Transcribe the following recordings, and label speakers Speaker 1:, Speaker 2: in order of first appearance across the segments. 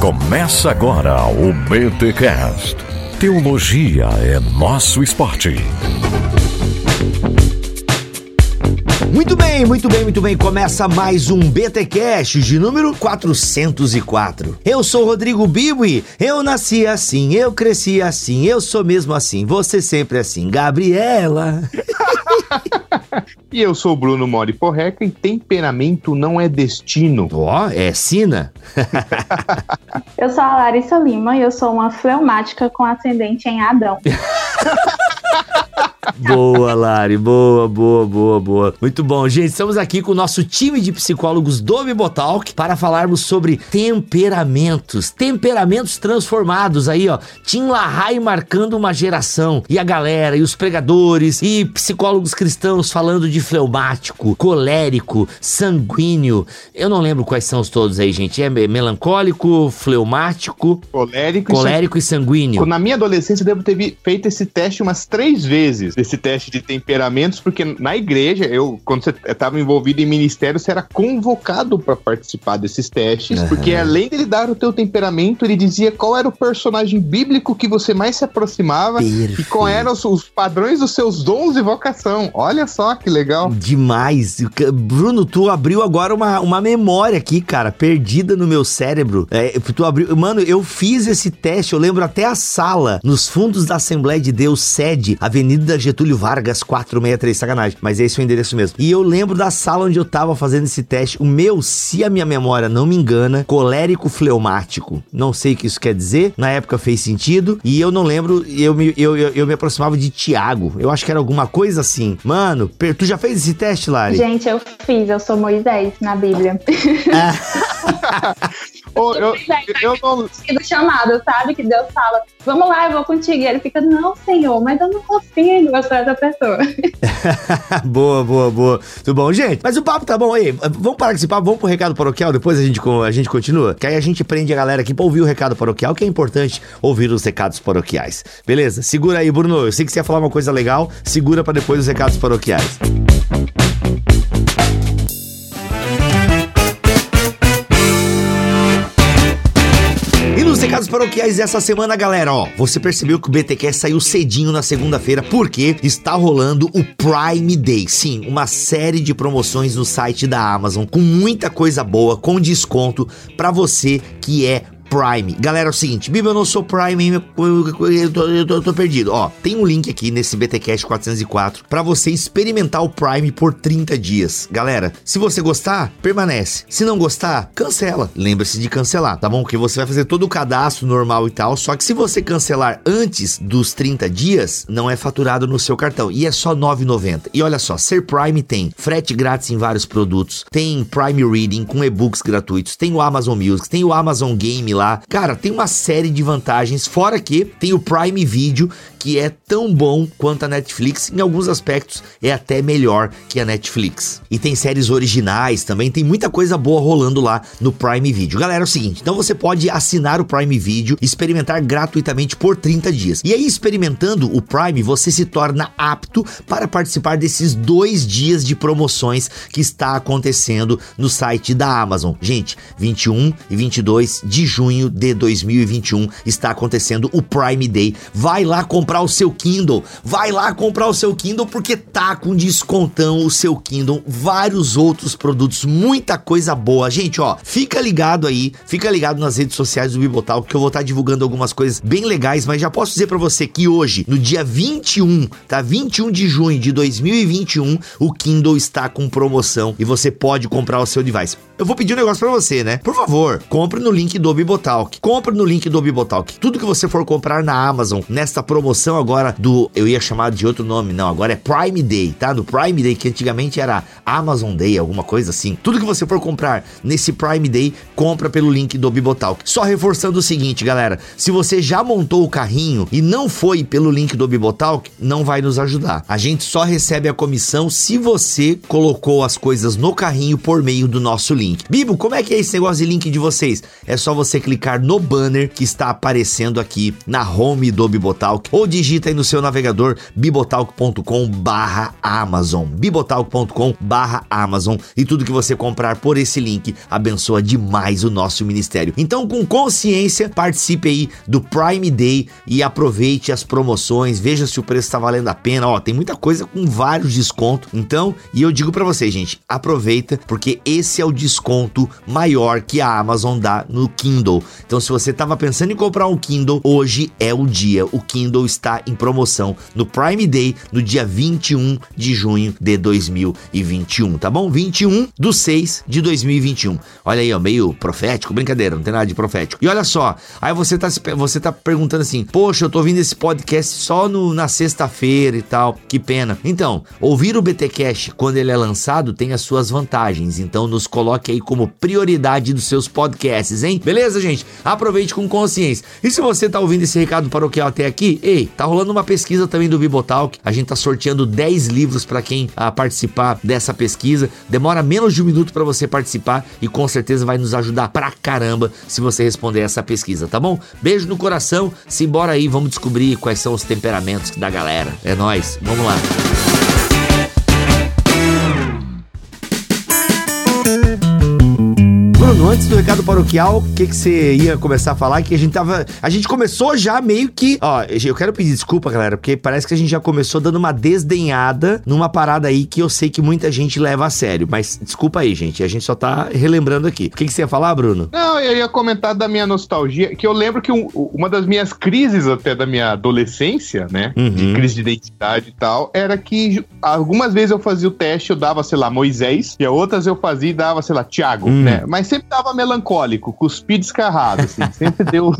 Speaker 1: Começa agora o BTCast. Teologia é nosso esporte.
Speaker 2: Muito bem, muito bem, muito bem. Começa mais um BTcast de número 404. Eu sou Rodrigo Bibo e eu nasci assim, eu cresci assim, eu sou mesmo assim, você sempre assim. Gabriela.
Speaker 3: E eu sou o Bruno Mori Porreca e temperamento não é destino.
Speaker 2: Ó, é sina.
Speaker 4: Eu sou a Larissa Lima e eu sou uma fleumática com ascendente em Adão.
Speaker 2: Boa, Lari. Boa, boa, boa, boa. Muito bom. Gente, estamos aqui com o nosso time de psicólogos do Bibotalk para falarmos sobre temperamentos. Temperamentos transformados aí, ó. Tim LaHaye marcando uma geração. E a galera, e os pregadores, e psicólogos cristãos falando de fleumático, colérico, sanguíneo. Eu não lembro quais são os todos aí, gente. É melancólico, fleumático,
Speaker 3: Colérico,
Speaker 2: colérico e sanguíneo.
Speaker 3: Na minha adolescência, eu devo ter feito esse teste umas três vezes, esse teste de temperamentos, porque na igreja, eu, quando você estava envolvido em ministério, você era convocado para participar desses testes,
Speaker 2: Aham.
Speaker 3: porque além dele dar o teu temperamento, ele dizia qual era o personagem bíblico que você mais se aproximava e qual eram os, os padrões dos seus dons e vocação. Olha só que legal.
Speaker 2: Demais. Bruno, tu abriu agora uma, uma memória aqui, cara, perdida no meu cérebro. É, tu abriu. Mano, eu fiz esse teste, eu lembro até a sala, nos fundos da Assembleia de Deus, sede, Avenida Getúlio Vargas, 463, sacanagem. Mas esse é o endereço mesmo. E eu lembro da sala onde eu tava fazendo esse teste. O meu, se a minha memória não me engana, colérico fleumático. Não sei o que isso quer dizer. Na época fez sentido. E eu não lembro, eu me, eu, eu, eu me aproximava de Tiago. Eu acho que era alguma coisa assim. Mano, tu já fez esse teste, Lari?
Speaker 4: Gente, eu fiz, eu sou Moisés na Bíblia.
Speaker 3: Ô, eu, eu não,
Speaker 4: E do chamado, sabe? Que Deus fala, vamos lá, eu vou contigo. E ele fica, não, senhor, mas eu não consigo gostar dessa pessoa.
Speaker 2: boa, boa, boa. Tudo bom, gente? Mas o papo tá bom aí. Vamos parar com esse papo, vamos pro recado paroquial, depois a gente, a gente continua. Que aí a gente prende a galera aqui pra ouvir o recado paroquial, que é importante ouvir os recados paroquiais. Beleza? Segura aí, Bruno. Eu sei que você ia falar uma coisa legal, segura pra depois os recados paroquiais. E nos recados paroquiais dessa semana, galera, ó, você percebeu que o BTQ saiu cedinho na segunda-feira porque está rolando o Prime Day. Sim, uma série de promoções no site da Amazon com muita coisa boa, com desconto pra você que é Prime. Galera, é o seguinte, Bíblia, eu não sou Prime, eu, eu- eu tô, eu tô- perdido. Ó, tem um link aqui nesse BTcast 404 pra você experimentar o Prime por 30 dias. Galera, se você gostar, permanece. Se não gostar, cancela. Lembre-se de cancelar, tá bom? Porque você vai fazer todo o cadastro normal e tal, só que se você cancelar antes dos 30 dias, não é faturado no seu cartão e é só 9,90. E olha só, ser Prime tem frete grátis em vários produtos, tem Prime Reading com e-books gratuitos, tem o Amazon Music, tem o Amazon Game lá. Cara, tem uma série de vantagens, fora que tem o Prime Video, que é tão bom quanto a Netflix, em alguns aspectos é até melhor que a Netflix. E tem séries originais também, tem muita coisa boa rolando lá no Prime Video. Galera, é o seguinte, então você pode assinar o Prime Video experimentar gratuitamente por 30 dias. E aí, experimentando o Prime, você se torna apto para participar desses dois dias de promoções que está acontecendo no site da Amazon. Gente, 21 e 22 de junho de 2021 está acontecendo o Prime Day. Vai lá comprar o seu Kindle, vai lá comprar o seu Kindle porque tá com descontão o seu Kindle, vários outros produtos, muita coisa boa. Gente, ó, fica ligado aí, fica ligado nas redes sociais do Bibotal que eu vou estar divulgando algumas coisas bem legais, mas já posso dizer pra você que hoje, no dia 21, tá? 21 de junho de 2021, o Kindle está com promoção e você pode comprar o seu device. Eu vou pedir um negócio pra você, né? Por favor, compre no link do Bibotalk. Compre no link do Bibotalk. Tudo que você for comprar na Amazon, nesta promoção agora do. Eu ia chamar de outro nome, não, agora é Prime Day, tá? No Prime Day, que antigamente era Amazon Day, alguma coisa assim. Tudo que você for comprar nesse Prime Day, compra pelo link do Bibotalk. Só reforçando o seguinte, galera: se você já montou o carrinho e não foi pelo link do Bibotalk, não vai nos ajudar. A gente só recebe a comissão se você colocou as coisas no carrinho por meio do nosso link. Bibo, como é que é esse negócio de link de vocês? É só você clicar no banner que está aparecendo aqui na home do Bibotalk ou digita aí no seu navegador bibotalk.com barra Amazon, bibotalk.com barra Amazon e tudo que você comprar por esse link abençoa demais mais o nosso ministério. Então, com consciência, participe aí do Prime Day e aproveite as promoções, veja se o preço está valendo a pena. Ó, tem muita coisa com vários descontos. Então, e eu digo para vocês, gente, aproveita porque esse é o desconto maior que a Amazon dá no Kindle. Então, se você estava pensando em comprar um Kindle, hoje é o dia. O Kindle está em promoção no Prime Day no dia 21 de junho de 2021, tá bom? 21 do 6 de 2021. Olha aí, ó, meio profético, brincadeira, não tem nada de profético. E olha só, aí você tá, você tá perguntando assim, poxa, eu tô ouvindo esse podcast só no, na sexta-feira e tal, que pena. Então, ouvir o BT Cash quando ele é lançado tem as suas vantagens, então nos coloque aí como prioridade dos seus podcasts, hein? Beleza, gente? Aproveite com consciência. E se você tá ouvindo esse recado paroquial até aqui, ei, tá rolando uma pesquisa também do Bibotalk, a gente tá sorteando 10 livros para quem a, ah, participar dessa pesquisa. Demora menos de um minuto para você participar e com certeza vai nos ajudar pra caramba se você responder essa pesquisa, tá bom? Beijo no coração, simbora aí, vamos descobrir quais são os temperamentos da galera. É nós, vamos lá. Bruno, antes do recado paroquial, o que, que você ia começar a falar? Que a gente tava. A gente começou já meio que. Ó, eu quero pedir desculpa, galera, porque parece que a gente já começou dando uma desdenhada numa parada aí que eu sei que muita gente leva a sério. Mas desculpa aí, gente. A gente só tá relembrando aqui. O que, que você ia falar, Bruno?
Speaker 3: Não, eu ia comentar da minha nostalgia, que eu lembro que um, uma das minhas crises até da minha adolescência, né? Uhum. De crise de identidade e tal, era que algumas vezes eu fazia o teste, eu dava, sei lá, Moisés, e outras eu fazia e dava, sei lá, Tiago, uhum. né? Mas sempre tava melancólico, cuspi descarrado, assim. Sempre deu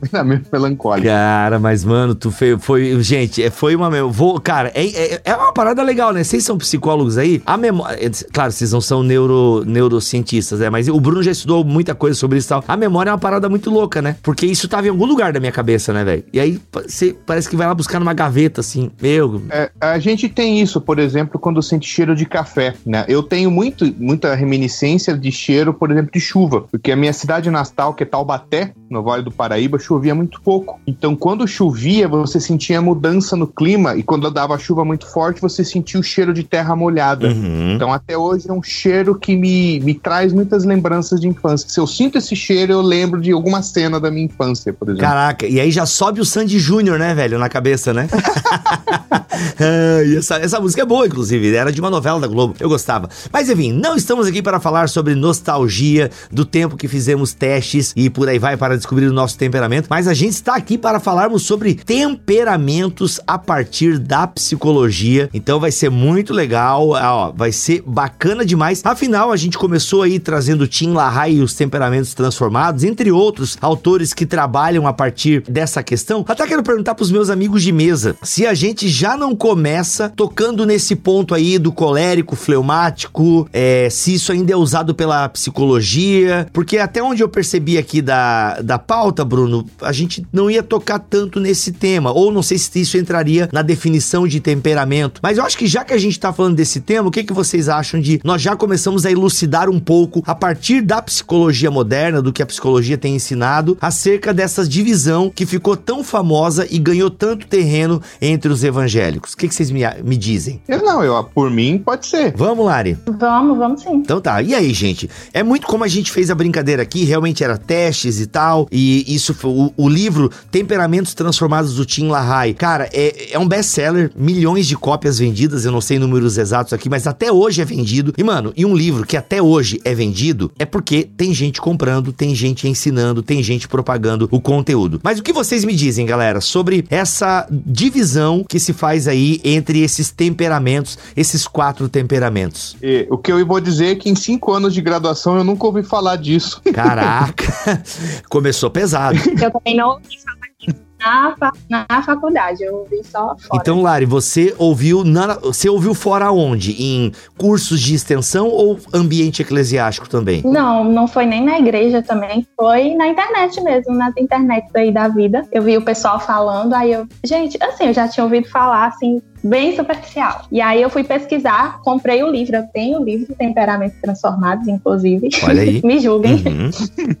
Speaker 3: treinamento melancólico.
Speaker 2: Cara, mas, mano, tu foi. foi gente, é, foi uma. Vou, cara, é, é, é, uma parada legal, né? Vocês são psicólogos aí. A memória. É, claro, vocês não são neuro, neurocientistas, né? Mas o Bruno já estudou muita coisa sobre isso e tal. A memória é uma parada muito louca, né? Porque isso tava em algum lugar da minha cabeça, né, velho? E aí você parece que vai lá buscar numa gaveta, assim. Meu.
Speaker 3: É, a gente tem isso, por exemplo, quando sente cheiro de café, né? Eu tenho muito, muita reminiscência de cheiro, por exemplo, de chuva, porque a minha cidade natal, que é Taubaté, no Vale do Paraíba, chovia muito pouco. Então, quando chovia, você sentia mudança no clima, e quando dava chuva muito forte, você sentia o cheiro de terra molhada. Uhum. Então, até hoje é um cheiro que me, me traz muitas lembranças de infância. Se eu sinto esse cheiro, eu lembro de alguma cena da minha infância, por exemplo.
Speaker 2: Caraca, e aí já sobe o Sandy Júnior, né, velho, na cabeça, né? e essa, essa música é boa, inclusive, era de uma novela da Globo, eu gostava. Mas enfim, não estamos aqui para falar sobre nostalgia do tempo que fizemos testes e por aí vai para descobrir o nosso temperamento, mas a gente está aqui para falarmos sobre temperamentos a partir da psicologia. Então vai ser muito legal, ó, vai ser bacana demais. Afinal, a gente começou aí trazendo Tim LaHaye e os temperamentos transformados, entre outros autores que trabalham a partir dessa questão. Até quero perguntar para os meus amigos de mesa se a gente já não começa tocando nesse ponto aí do colérico, fleumático, é, se isso ainda é usado pela psicologia, porque até onde eu percebi aqui da, da pauta, Bruno, a gente não ia tocar tanto nesse tema, ou não sei se isso entraria na definição de temperamento, mas eu acho que já que a gente tá falando desse tema, o que, que vocês acham de nós já começamos a elucidar um pouco a partir da psicologia moderna, do que a psicologia tem ensinado, acerca dessa divisão que ficou tão famosa e ganhou tanto terreno entre os evangélicos. O que, que vocês me, me dizem?
Speaker 3: Eu não, eu, por mim, pode ser.
Speaker 2: Vamos, Lari?
Speaker 4: Vamos, vamos sim.
Speaker 2: Então tá. E aí, gente? É muito como a gente fez a brincadeira aqui, realmente era testes e tal. E isso foi o, o livro Temperamentos Transformados do Tim LaHaye. Cara, é, é um best-seller, milhões de cópias vendidas, eu não sei números exatos aqui, mas até hoje é vendido. E, mano, e um livro que até hoje é vendido é porque tem gente comprando, tem gente ensinando, tem gente propagando o conteúdo. Mas o que vocês me dizem, galera, sobre essa divisão que se faz aí entre esses temperamentos, esses quatro temperamentos?
Speaker 3: E, o que eu vou dizer é que em cinco anos de graduação eu nunca ouvi falar disso.
Speaker 2: Caraca, começou pesado.
Speaker 4: Eu também não ouvi falar na, na faculdade, eu ouvi só fora.
Speaker 2: Então, Lari, você ouviu na, você ouviu fora onde? Em cursos de extensão ou ambiente eclesiástico também?
Speaker 4: Não, não foi nem na igreja também, foi na internet mesmo, nas internet aí da vida. Eu vi o pessoal falando, aí eu, gente, assim, eu já tinha ouvido falar assim bem superficial. E aí eu fui pesquisar, comprei o livro, eu tenho o livro Temperamentos Transformados, inclusive.
Speaker 2: Olha aí.
Speaker 4: Me julguem.
Speaker 2: Uhum.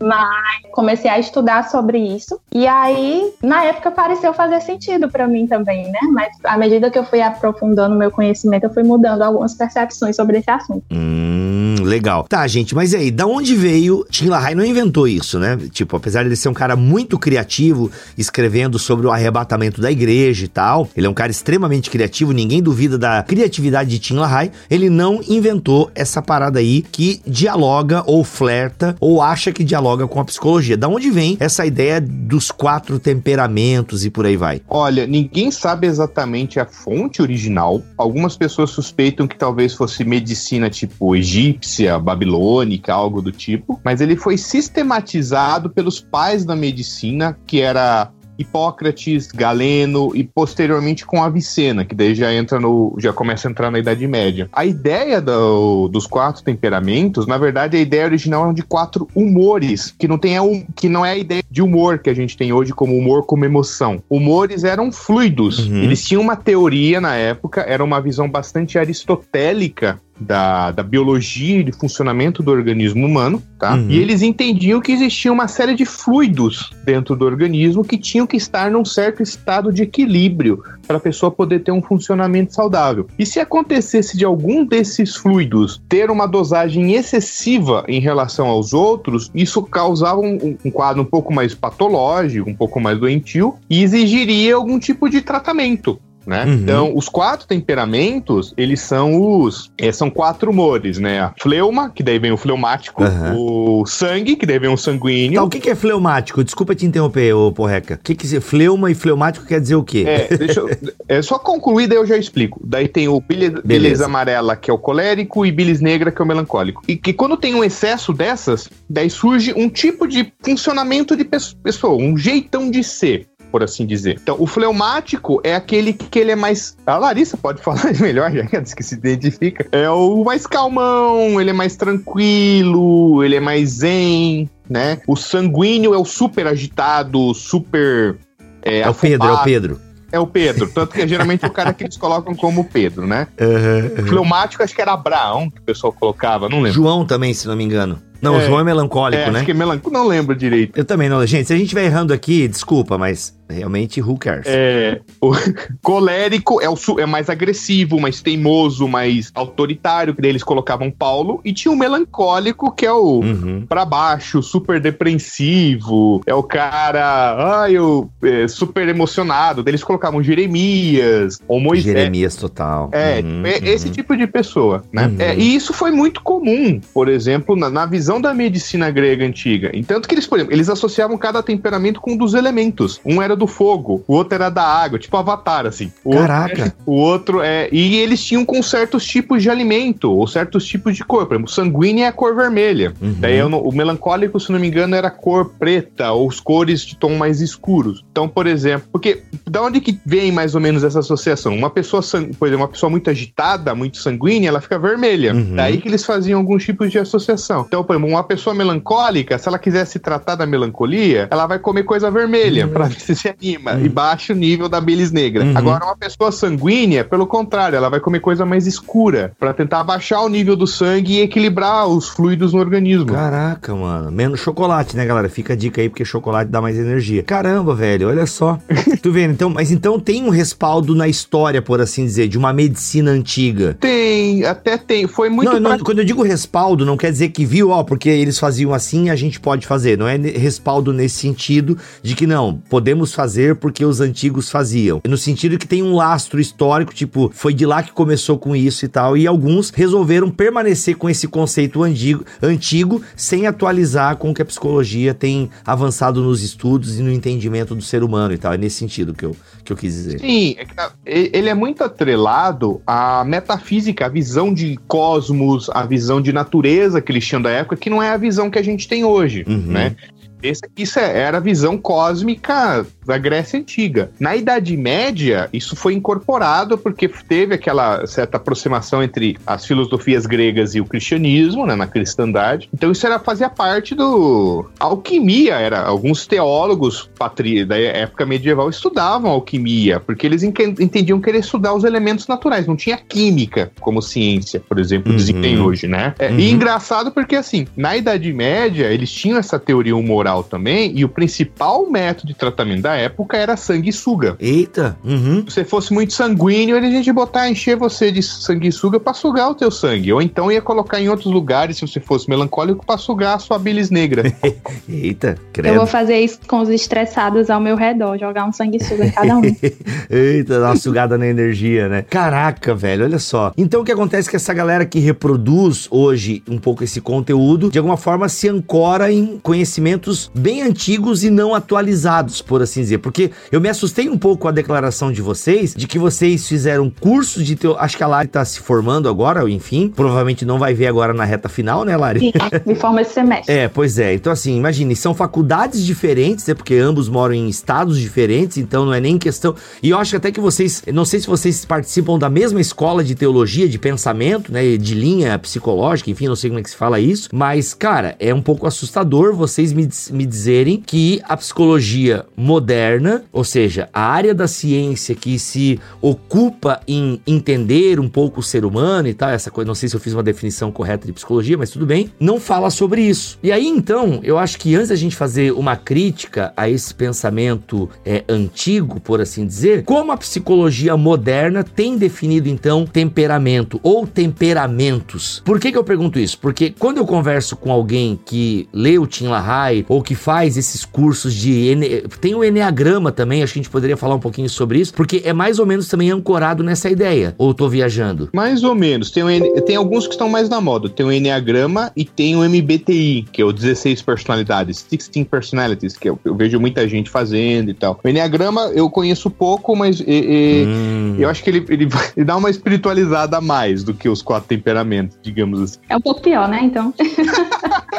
Speaker 4: Mas comecei a estudar sobre isso. E aí, na época, pareceu fazer sentido para mim também, né? Mas à medida que eu fui aprofundando meu conhecimento, eu fui mudando algumas percepções sobre esse assunto.
Speaker 2: Hum, legal. Tá, gente, mas aí, da onde veio? Tim LaHaye não inventou isso, né? Tipo, apesar de ele ser um cara muito criativo, escrevendo sobre o arrebatamento da igreja e tal, ele é um cara extremamente criativo, ninguém duvida da criatividade de Tim LaHaye, ele não inventou essa parada aí que dialoga ou flerta ou acha que dialoga com a psicologia. Da onde vem essa ideia dos quatro temperamentos e por aí vai?
Speaker 3: Olha, ninguém sabe exatamente a fonte original. Algumas pessoas suspeitam que talvez fosse medicina tipo egípcia, babilônica, algo do tipo, mas ele foi sistematizado pelos pais da medicina, que era Hipócrates, Galeno e posteriormente com Avicena, que daí já entra no, já começa a entrar na Idade Média. A ideia do, dos quatro temperamentos, na verdade, a ideia original é de quatro humores, que não tem um, que não é a ideia de humor que a gente tem hoje como humor como emoção. Humores eram fluidos.
Speaker 2: Uhum.
Speaker 3: Eles tinham uma teoria na época, era uma visão bastante aristotélica da, da biologia e de funcionamento do organismo humano, tá?
Speaker 2: Uhum.
Speaker 3: E eles entendiam que existia uma série de fluidos dentro do organismo que tinham que estar num certo estado de equilíbrio para a pessoa poder ter um funcionamento saudável. E se acontecesse de algum desses fluidos ter uma dosagem excessiva em relação aos outros, isso causava um, um quadro um pouco mais patológico, um pouco mais doentio e exigiria algum tipo de tratamento. Né?
Speaker 2: Uhum.
Speaker 3: Então, os quatro temperamentos, eles são os. eh, são quatro humores, né? A fleuma, que daí vem o fleumático,
Speaker 2: Aham.
Speaker 3: o sangue, que daí vem o sanguíneo.
Speaker 2: Tá, o que, que é fleumático? Desculpa te interromper, ô porreca. O que, que é fleuma e fleumático quer dizer o quê?
Speaker 3: É, deixa eu. É só concluir, daí eu já explico. Daí tem o bilis, bilis amarela, que é o colérico, e bilis negra, que é o melancólico. E que quando tem um excesso dessas, daí surge um tipo de funcionamento de pes- pessoa, um jeitão de ser. Por assim dizer. Então, o fleumático é aquele que ele é mais. A Larissa pode falar melhor, já que ela disse que se identifica. É o mais calmão, ele é mais tranquilo, ele é mais zen, né? O sanguíneo é o super agitado, super. É,
Speaker 2: É o Pedro, é o. Pedro.
Speaker 3: É o Pedro. Tanto que é geralmente o cara que eles colocam como Pedro, né?
Speaker 2: Uhum,
Speaker 3: Fleumático, acho que era Abraão que o pessoal colocava, não lembro.
Speaker 2: João também, se não me engano. Não,
Speaker 3: É.
Speaker 2: João é melancólico,
Speaker 3: É,
Speaker 2: né?
Speaker 3: acho que é melancólico, não lembro direito.
Speaker 2: Eu também não. Gente, se a gente estiver errando aqui, desculpa, mas realmente, who cares?
Speaker 3: É, o colérico é, o, é mais agressivo, mais teimoso, mais autoritário, que daí eles colocavam Paulo. E tinha o melancólico, que é o
Speaker 2: Uhum.
Speaker 3: pra baixo, super depressivo. É o cara, ai, eu, é, super emocionado. Daí eles colocavam Jeremias, ou Moisés.
Speaker 2: Jeremias total.
Speaker 3: É,
Speaker 2: Uhum,
Speaker 3: é esse
Speaker 2: uhum.
Speaker 3: tipo de pessoa, né?
Speaker 2: Uhum.
Speaker 3: É, e isso foi muito comum, por exemplo, na, na visão da medicina grega antiga. Entanto que eles, por exemplo, eles associavam cada temperamento com um dos elementos. Um era do fogo, o outro era da água, tipo Avatar, assim. O
Speaker 2: Caraca.
Speaker 3: Outro, o outro é... E eles tinham com certos tipos de alimento, ou certos tipos de cor. Por exemplo, o sanguíneo é a cor vermelha.
Speaker 2: Uhum.
Speaker 3: Daí eu o melancólico, se não me engano, era cor preta, ou os cores de tom mais escuros. Então, por exemplo, porque da onde que vem mais ou menos essa associação? Uma pessoa, por exemplo, uma pessoa muito agitada, muito sanguínea, ela fica vermelha.
Speaker 2: Uhum.
Speaker 3: Daí que eles faziam alguns tipos de associação. Então, por exemplo, uma pessoa melancólica, se ela quiser se tratar da melancolia, ela vai comer coisa vermelha pra ver se se anima
Speaker 2: Uhum.
Speaker 3: e baixa o nível da bilis negra.
Speaker 2: Uhum.
Speaker 3: Agora, uma pessoa sanguínea, pelo contrário, ela vai comer coisa mais escura pra tentar baixar o nível do sangue e equilibrar os fluidos no organismo.
Speaker 2: Caraca, mano. Menos chocolate, né, galera? Fica a dica aí, porque chocolate dá mais energia. Caramba, velho, olha só. tu vendo? Então, mas então tem um respaldo na história, por assim dizer, de uma medicina antiga.
Speaker 3: Tem, até tem. Foi muito.
Speaker 2: não, não, quando eu digo respaldo, não quer dizer que viu, ó, porque eles faziam assim, a gente pode fazer. Não é respaldo nesse sentido de que não, podemos fazer porque os antigos faziam. No sentido que tem um lastro histórico, tipo, foi de lá que começou com isso e tal, e alguns resolveram permanecer com esse conceito antigo, antigo sem atualizar com o que a psicologia tem avançado nos estudos e no entendimento do ser humano e tal. É nesse sentido que eu, que eu quis dizer.
Speaker 3: Sim, é e- ele é muito atrelado à metafísica, à visão de cosmos, à visão de natureza que eles tinham da época, que não é a visão que a gente tem hoje,
Speaker 2: Uhum.
Speaker 3: né? Cabeça que isso é, era a visão cósmica da Grécia Antiga. Na Idade Média, isso foi incorporado porque teve aquela certa aproximação entre as filosofias gregas e o cristianismo, né, na cristandade. Então isso era fazia parte do alquimia, era alguns teólogos patri... da época medieval estudavam alquimia, porque eles entendiam que ele estudar os elementos naturais, não tinha química como ciência, por exemplo, uhum. dizem hoje, né? É, uhum. E engraçado porque assim, na Idade Média, eles tinham essa teoria também, e o principal método de tratamento da época era sanguessuga.
Speaker 2: Eita!
Speaker 3: Uhum. Se você fosse muito sanguíneo, ele a gente botar, encher você de sanguessuga para sugar o teu sangue. Ou então ia colocar em outros lugares, se você fosse melancólico, para sugar a sua bilis negra.
Speaker 2: Eita, credo.
Speaker 4: Eu vou fazer isso com os estressados ao meu redor, jogar um sanguessuga em cada um.
Speaker 2: Eita, dá uma sugada na energia, né? Caraca, velho, olha só. Então o que acontece é que essa galera que reproduz hoje um pouco esse conteúdo, de alguma forma se ancora em conhecimentos bem antigos e não atualizados, por assim dizer. Porque eu me assustei um pouco com a declaração de vocês de que vocês fizeram cursos de teo... Acho que a Lari tá se formando agora, enfim. Provavelmente não vai ver agora na reta final, né, Lari?
Speaker 4: Sim, me forma esse semestre.
Speaker 2: É, pois é. Então, assim, imagine, são faculdades diferentes, né? Porque ambos moram em estados diferentes, então não é nem questão. E eu acho até que vocês. Não sei se vocês participam da mesma escola de teologia, de pensamento, né? De linha psicológica, enfim, não sei como é que se fala isso. Mas, cara, é um pouco assustador vocês me, me dizerem que a psicologia moderna, ou seja, a área da ciência que se ocupa em entender um pouco o ser humano e tal, essa coisa, não sei se eu fiz uma definição correta de psicologia, mas tudo bem, não fala sobre isso. E aí então, eu acho que antes da gente fazer uma crítica a esse pensamento é, antigo, por assim dizer, como a psicologia moderna tem definido então temperamento ou temperamentos? Por que, que eu pergunto isso? Porque quando eu converso com alguém que lê o Tim LaHaye ou que faz esses cursos de tem o enneagrama também, acho que a gente poderia falar um pouquinho sobre isso, porque é mais ou menos também ancorado nessa ideia. Ou tô viajando?
Speaker 3: Mais ou menos. Tem, o, tem alguns que estão mais na moda. Tem o enneagrama e tem o MBTI, que é o 16 personalidades, 16 personalities, que eu, eu vejo muita gente fazendo e tal. O enneagrama eu conheço pouco, mas e, e, hum. eu acho que ele, ele, ele dá uma espiritualizada a mais do que os quatro temperamentos, digamos assim.
Speaker 4: É um pouco pior, né, então?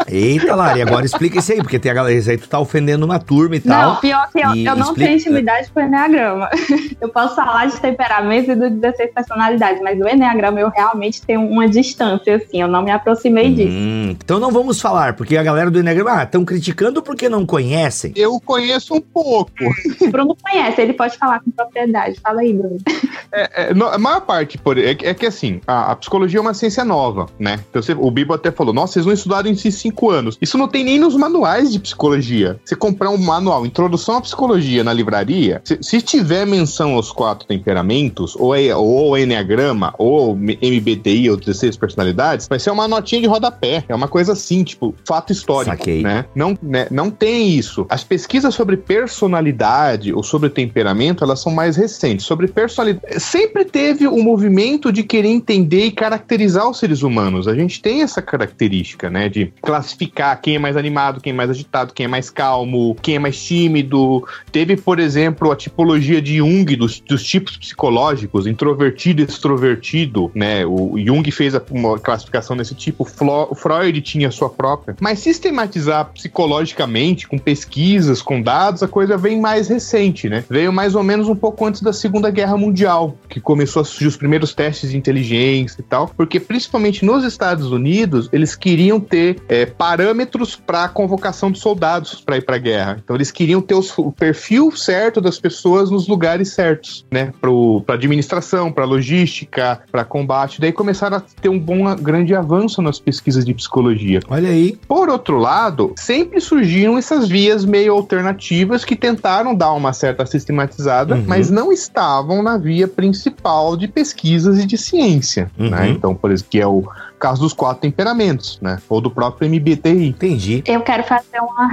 Speaker 2: Eita, Lari, agora explica isso aí, porque tem a galera, isso aí tu tá ofendendo uma turma e tal.
Speaker 4: Não, pior que eu, eu não explica... tenho intimidade com o Enneagrama. Eu posso falar de temperamento e do 16 personalidades, mas o Enneagrama eu realmente tenho uma distância, assim, eu não me aproximei hum, disso.
Speaker 2: Então não vamos falar, porque a galera do Enneagrama, ah, estão criticando porque não conhecem.
Speaker 3: Eu conheço um pouco.
Speaker 4: Bruno conhece, ele pode falar com propriedade. Fala aí, Bruno.
Speaker 3: É, é, a maior parte, por, é, é que assim, a, a, psicologia é uma ciência nova, né? Então, você, o Bibo até falou, nossa, vocês não estudaram em si cinco anos. Isso não tem nem nos manuais de psicologia. Você comprar um manual, Introdução à Psicologia na livraria, se, se tiver menção aos quatro temperamentos, ou, é, ou Enneagrama, ou MBTI, ou 16 personalidades, vai ser uma notinha de rodapé. É uma coisa assim, tipo, fato histórico, Saquei. né? Não, né? não tem isso. As pesquisas sobre personalidade ou sobre temperamento, elas são mais recentes. Sobre personalidade, sempre teve o um movimento de querer entender e caracterizar os seres humanos. A gente tem essa característica, né? De classificar quem é mais animado, quem é mais agitado, quem é mais calmo, quem é mais tímido. Teve, por exemplo, a tipologia de Jung dos, dos tipos psicológicos, introvertido e extrovertido, né? O Jung fez uma classificação desse tipo, o Freud tinha a sua própria. Mas sistematizar psicologicamente, com pesquisas, com dados, a coisa vem mais recente, né? Veio mais ou menos um pouco antes da Segunda Guerra Mundial, que começou a surgir os primeiros testes de inteligência e tal, porque principalmente nos Estados Unidos, eles queriam ter é, parâmetros para a convocação de soldados para ir para a guerra. Então eles queriam ter os, o perfil certo das pessoas nos lugares certos, né? Para administração, para logística, para combate. Daí começaram a ter um bom, grande avanço nas pesquisas de psicologia.
Speaker 2: Olha aí.
Speaker 3: Por outro lado, sempre surgiram essas vias meio alternativas que tentaram dar uma certa sistematizada, uhum. mas não estavam na via principal de pesquisas e de ciência, né? uhum. né? Então, por exemplo, que é o caso dos quatro temperamentos, né? Ou do próprio MBTI.
Speaker 2: Entendi.
Speaker 4: Eu quero fazer uma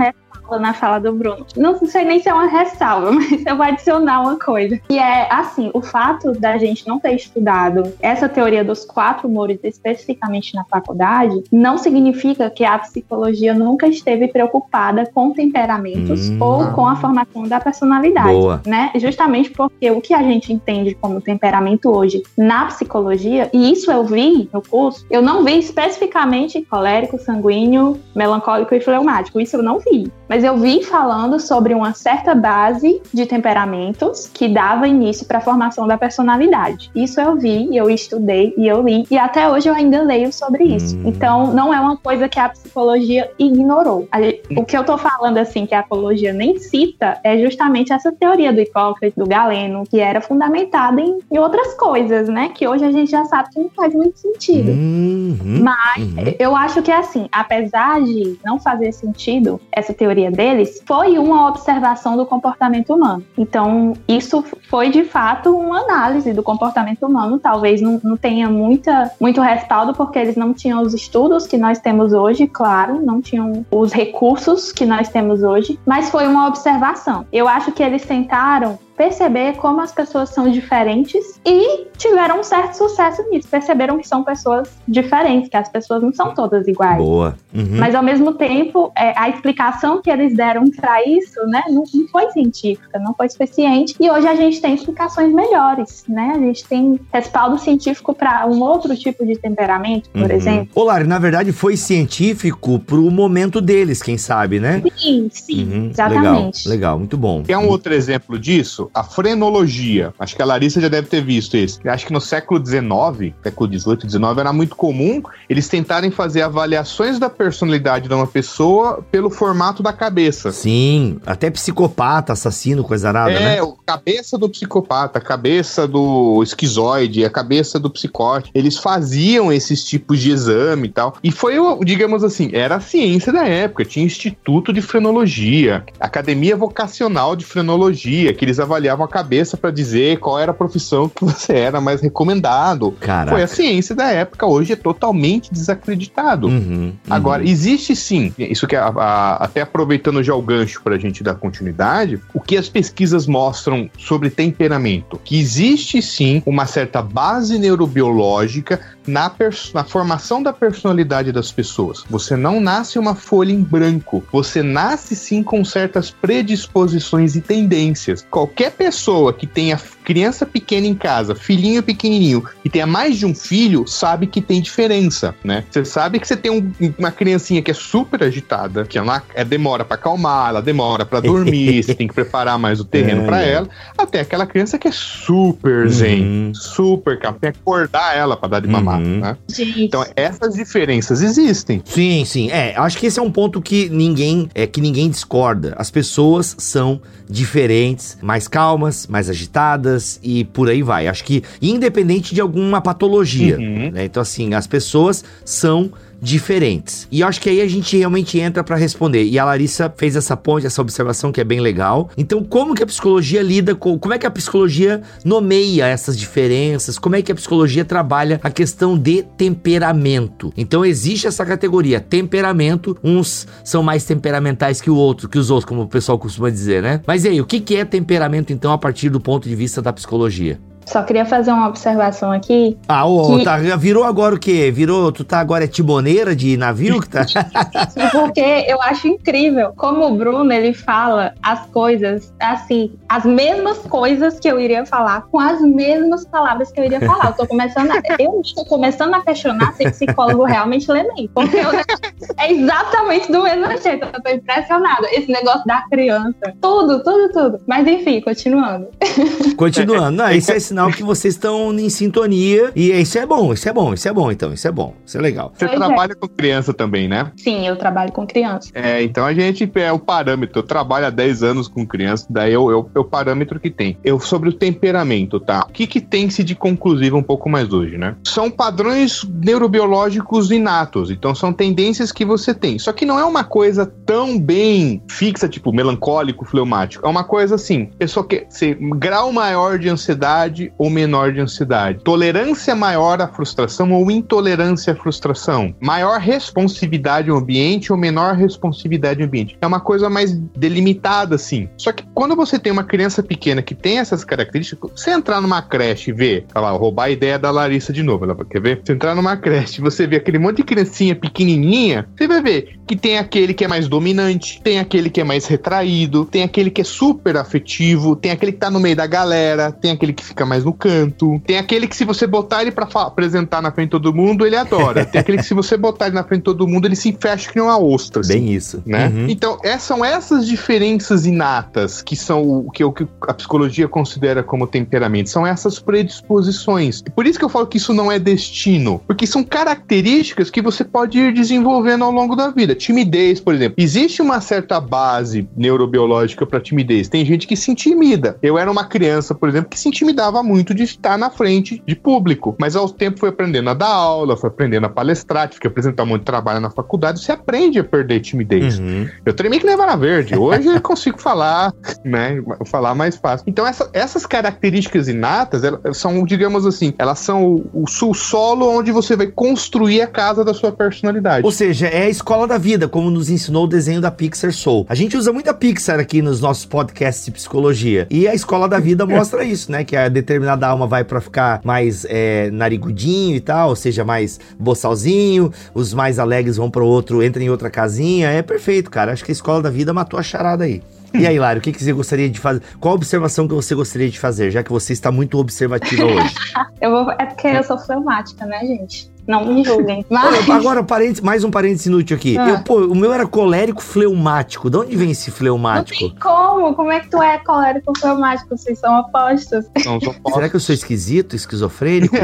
Speaker 4: na fala do Bruno. Não sei nem se é uma ressalva, mas eu vou adicionar uma coisa. Que é, assim, o fato da gente não ter estudado essa teoria dos quatro humores especificamente na faculdade, não significa que a psicologia nunca esteve preocupada com temperamentos hum. ou com a formação da personalidade. Boa. Né? Justamente porque o que a gente entende como temperamento hoje na psicologia, e isso eu vi no curso, eu não vi especificamente colérico, sanguíneo, melancólico e fleumático. Isso eu não vi. mas eu vi falando sobre uma certa base de temperamentos que dava início para a formação da personalidade. Isso eu vi, eu estudei e eu li, e até hoje eu ainda leio sobre isso. Hum. Então, não é uma coisa que a psicologia ignorou. O que eu tô falando, assim, que a apologia nem cita, é justamente essa teoria do Hipócrates, do Galeno, que era fundamentada em, em outras coisas, né? Que hoje a gente já sabe que não faz muito sentido. Uhum, Mas uhum. eu acho que assim, apesar de não fazer sentido essa teoria deles, foi uma observação do comportamento humano. Então, isso foi de fato uma análise do comportamento humano. Talvez não, não tenha muita, muito respaldo, porque eles não tinham os estudos que nós temos hoje, claro, não tinham os recursos que nós temos hoje, mas foi uma observação. Eu acho que eles tentaram perceber como as pessoas são diferentes e tiveram um certo sucesso nisso. Perceberam que são pessoas diferentes, que as pessoas não são todas iguais.
Speaker 2: Boa.
Speaker 4: Uhum. Mas ao mesmo tempo, é, a explicação que eles deram para isso, né, não, não, foi científica, não foi suficiente. E hoje a gente tem explicações melhores, né? A gente tem respaldo científico para um outro tipo de temperamento, por uhum. exemplo.
Speaker 2: Lari, na verdade foi científico pro momento deles, quem sabe, né?
Speaker 4: Sim, sim, uhum. exatamente.
Speaker 2: Legal, legal, muito bom.
Speaker 3: Quer um outro exemplo disso? A frenologia. Acho que a Larissa já deve ter visto esse. Acho que no século XIX, século XVIII, XIX, era muito comum eles tentarem fazer avaliações da personalidade de uma pessoa pelo formato da cabeça.
Speaker 2: Sim, até psicopata, assassino, coisa arada, é,
Speaker 3: né? É, cabeça do psicopata, cabeça do esquizoide, a cabeça do psicótico. Eles faziam esses tipos de exame e tal. E foi, digamos assim, era a ciência da época. Tinha Instituto de Frenologia, Academia Vocacional de Frenologia, que eles avaliavam a cabeça para dizer qual era a profissão que você era mais recomendado.
Speaker 2: Caraca.
Speaker 3: Foi a ciência da época, hoje é totalmente desacreditado. Uhum, uhum. Agora, existe sim, isso que é a, a, até aproveitando já o gancho para a gente dar continuidade, o que as pesquisas mostram sobre temperamento? Que existe sim uma certa base neurobiológica na, na formação da personalidade das pessoas. Você não nasce uma folha em branco, você nasce sim com certas predisposições e tendências. Qualquer pessoa que tenha criança pequena em casa, filhinho pequenininho, e tenha mais de um filho, sabe que tem diferença, né? Você sabe que você tem um, uma criancinha que é super agitada, que ela é, demora para acalmar, ela demora para dormir, você tem que preparar mais o terreno é, para ela, até aquela criança que é super zen, uhum. super calma, tem que acordar ela para dar de mamar, uhum. né? Então essas diferenças existem.
Speaker 2: Sim, sim. É, acho que esse é um ponto que ninguém é que ninguém discorda. As pessoas são diferentes, mais calmas, mais agitadas, e por aí vai. Acho que independente de alguma patologia, uhum. né? Então, assim, as pessoas são diferentes. E acho que aí a gente realmente entra para responder. E a Larissa fez essa ponte, essa observação que é bem legal. Então, como que a psicologia lida com, como é que a psicologia nomeia essas diferenças? Como é que a psicologia trabalha a questão de temperamento? Então, existe essa categoria, temperamento. Uns são mais temperamentais que o outro, que os outros, como o pessoal costuma dizer, né? Mas e aí, o que é temperamento então a partir do ponto de vista da psicologia?
Speaker 4: Só queria fazer uma observação aqui.
Speaker 2: Ah, ô, que... tá, virou agora o quê? Virou, tu tá agora é tiboneira de navio que tá?
Speaker 4: Porque eu acho incrível como o Bruno, ele fala as coisas, assim, as mesmas coisas que eu iria falar, com as mesmas palavras que eu iria falar. Eu tô começando a, eu estou começando a questionar se psicólogo realmente lê bem. Porque eu, é exatamente do mesmo jeito. Eu tô impressionada. Esse negócio da criança. Tudo, tudo, tudo. Mas enfim, continuando.
Speaker 2: Continuando. Não, isso é sinal que vocês estão em sintonia. E isso é bom, isso é bom, isso é bom, então. Isso é bom, isso é legal.
Speaker 3: Você pois trabalha é. com criança também, né?
Speaker 4: Sim, eu trabalho com criança.
Speaker 3: É, então a gente é o parâmetro. Eu trabalho há 10 anos com criança, daí eu, eu, é o parâmetro que tem. Eu sobre o temperamento, tá? O que, que tem-se de conclusivo um pouco mais hoje, né? São padrões neurobiológicos inatos, então são tendências que você tem. Só que não é uma coisa tão bem fixa, tipo melancólico, fleumático. É uma coisa assim, pessoa que se, grau maior de ansiedade ansiedade ou menor de ansiedade? Tolerância maior à frustração ou intolerância à frustração? Maior responsividade ao ambiente ou menor responsividade ao ambiente? É uma coisa mais delimitada, assim. Só que quando você tem uma criança pequena que tem essas características, você entrar numa creche e ver, lá, roubar a ideia da Larissa de novo, ela quer ver? Você entrar numa creche e você ver aquele monte de criancinha pequenininha, você vai ver que tem aquele que é mais dominante, tem aquele que é mais retraído, tem aquele que é super afetivo, tem aquele que tá no meio da galera, tem aquele que fica mais mais no canto. Tem aquele que se você botar ele pra apresentar na frente de todo mundo, ele adora. Tem aquele que se você botar ele na frente de todo mundo, ele se fecha que nem uma ostra. Assim,
Speaker 2: Bem isso.
Speaker 3: Né? Uhum. Então, é, são essas diferenças inatas que são o que, o que a psicologia considera como temperamento. São essas predisposições. E por isso que eu falo que isso não é destino. Porque são características que você pode ir desenvolvendo ao longo da vida. Timidez, por exemplo. Existe uma certa base neurobiológica para timidez. Tem gente que se intimida. Eu era uma criança, por exemplo, que se intimidava muito de estar na frente de público. Mas ao tempo foi aprendendo a dar aula, foi aprendendo a palestrar, tive que apresentar muito trabalho na faculdade. Você aprende a perder timidez. Uhum. Eu tremi que levar na verde. Hoje eu consigo falar, né? Falar mais fácil. Então, essa, essas características inatas elas são, digamos assim, elas são o, o solo onde você vai construir a casa da sua personalidade.
Speaker 2: Ou seja, é a escola da vida, como nos ensinou o desenho da Pixar Soul. A gente usa muito a Pixar aqui nos nossos podcasts de psicologia. E a escola da vida mostra isso, né? Que a determinada alma vai para ficar mais é, narigudinho e tal, ou seja, mais boçalzinho. Os mais alegres vão para outro, entram em outra casinha. É perfeito, cara. Acho que a escola da vida matou a charada aí. E aí, Lário, o que, que você gostaria de fazer? Qual observação que você gostaria de fazer, já que você está muito observativa hoje?
Speaker 4: eu vou, é porque eu sou fleumática, né, gente? Não me julguem.
Speaker 2: Mas... Agora, parênteses, mais um parênteses inútil aqui. Ah. Eu, pô, o meu era colérico fleumático. De onde vem esse fleumático?
Speaker 4: Não tem como. Como é que tu é colérico fleumático? Vocês são opostos. Não,
Speaker 2: opostos. Será que eu sou esquisito, esquizofrênico?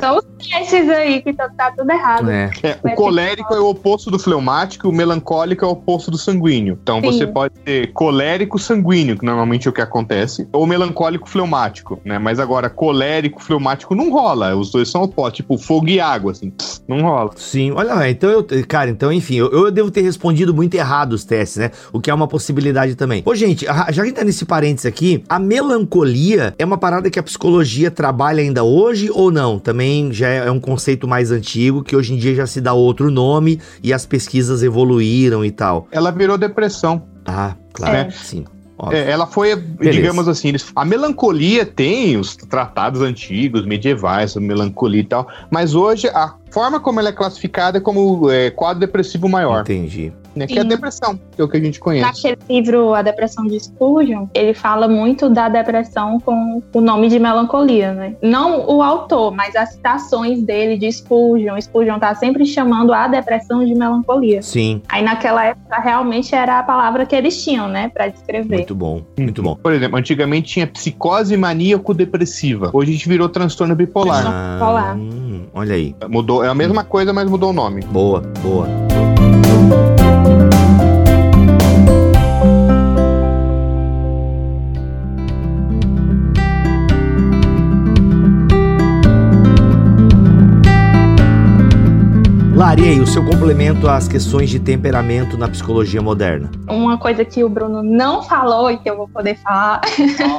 Speaker 4: são os testes aí que tá, tá tudo errado.
Speaker 3: É. É, o colérico é o oposto do fleumático, o melancólico é o oposto do sanguíneo. Então Sim. você pode ter colérico sanguíneo, que normalmente é o que acontece, ou melancólico fleumático, né? Mas agora, colérico fleumático não rola. Os dois são opostos, tipo fogo e água água, assim. Não rola.
Speaker 2: Sim, olha lá. Então eu. Cara, então, enfim, eu, eu devo ter respondido muito errado os testes, né? O que é uma possibilidade também. Ô, gente, já que a gente tá nesse parênteses aqui, a melancolia é uma parada que a psicologia trabalha ainda hoje ou não? Também já é um conceito mais antigo, que hoje em dia já se dá outro nome e as pesquisas evoluíram e tal.
Speaker 3: Ela virou depressão.
Speaker 2: Ah, claro. É. Sim.
Speaker 3: É, ela foi, Beleza. digamos assim, eles, a melancolia tem os tratados antigos, medievais, melancolia e tal, mas hoje a forma como ela é classificada é como é, quadro depressivo maior.
Speaker 2: Entendi
Speaker 3: né? Que é a depressão, que é o que a gente conhece.
Speaker 4: Naquele livro A Depressão de Spurgeon, ele fala muito da depressão com o nome de melancolia, né? Não o autor, mas as citações dele de Spurgeon. Spurgeon tá sempre chamando a depressão de melancolia.
Speaker 2: Sim.
Speaker 4: Aí naquela época realmente era a palavra que eles tinham, né, para descrever.
Speaker 2: Muito bom, muito bom.
Speaker 3: Por exemplo, antigamente tinha psicose maníaco-depressiva. Hoje a gente virou transtorno bipolar.
Speaker 4: Ah, bipolar. Hum,
Speaker 2: olha aí.
Speaker 3: Mudou, é a mesma coisa, mas mudou o nome.
Speaker 2: Boa, boa. Lari, o seu complemento às questões de temperamento na psicologia moderna?
Speaker 4: Uma coisa que o Bruno não falou e que eu vou poder falar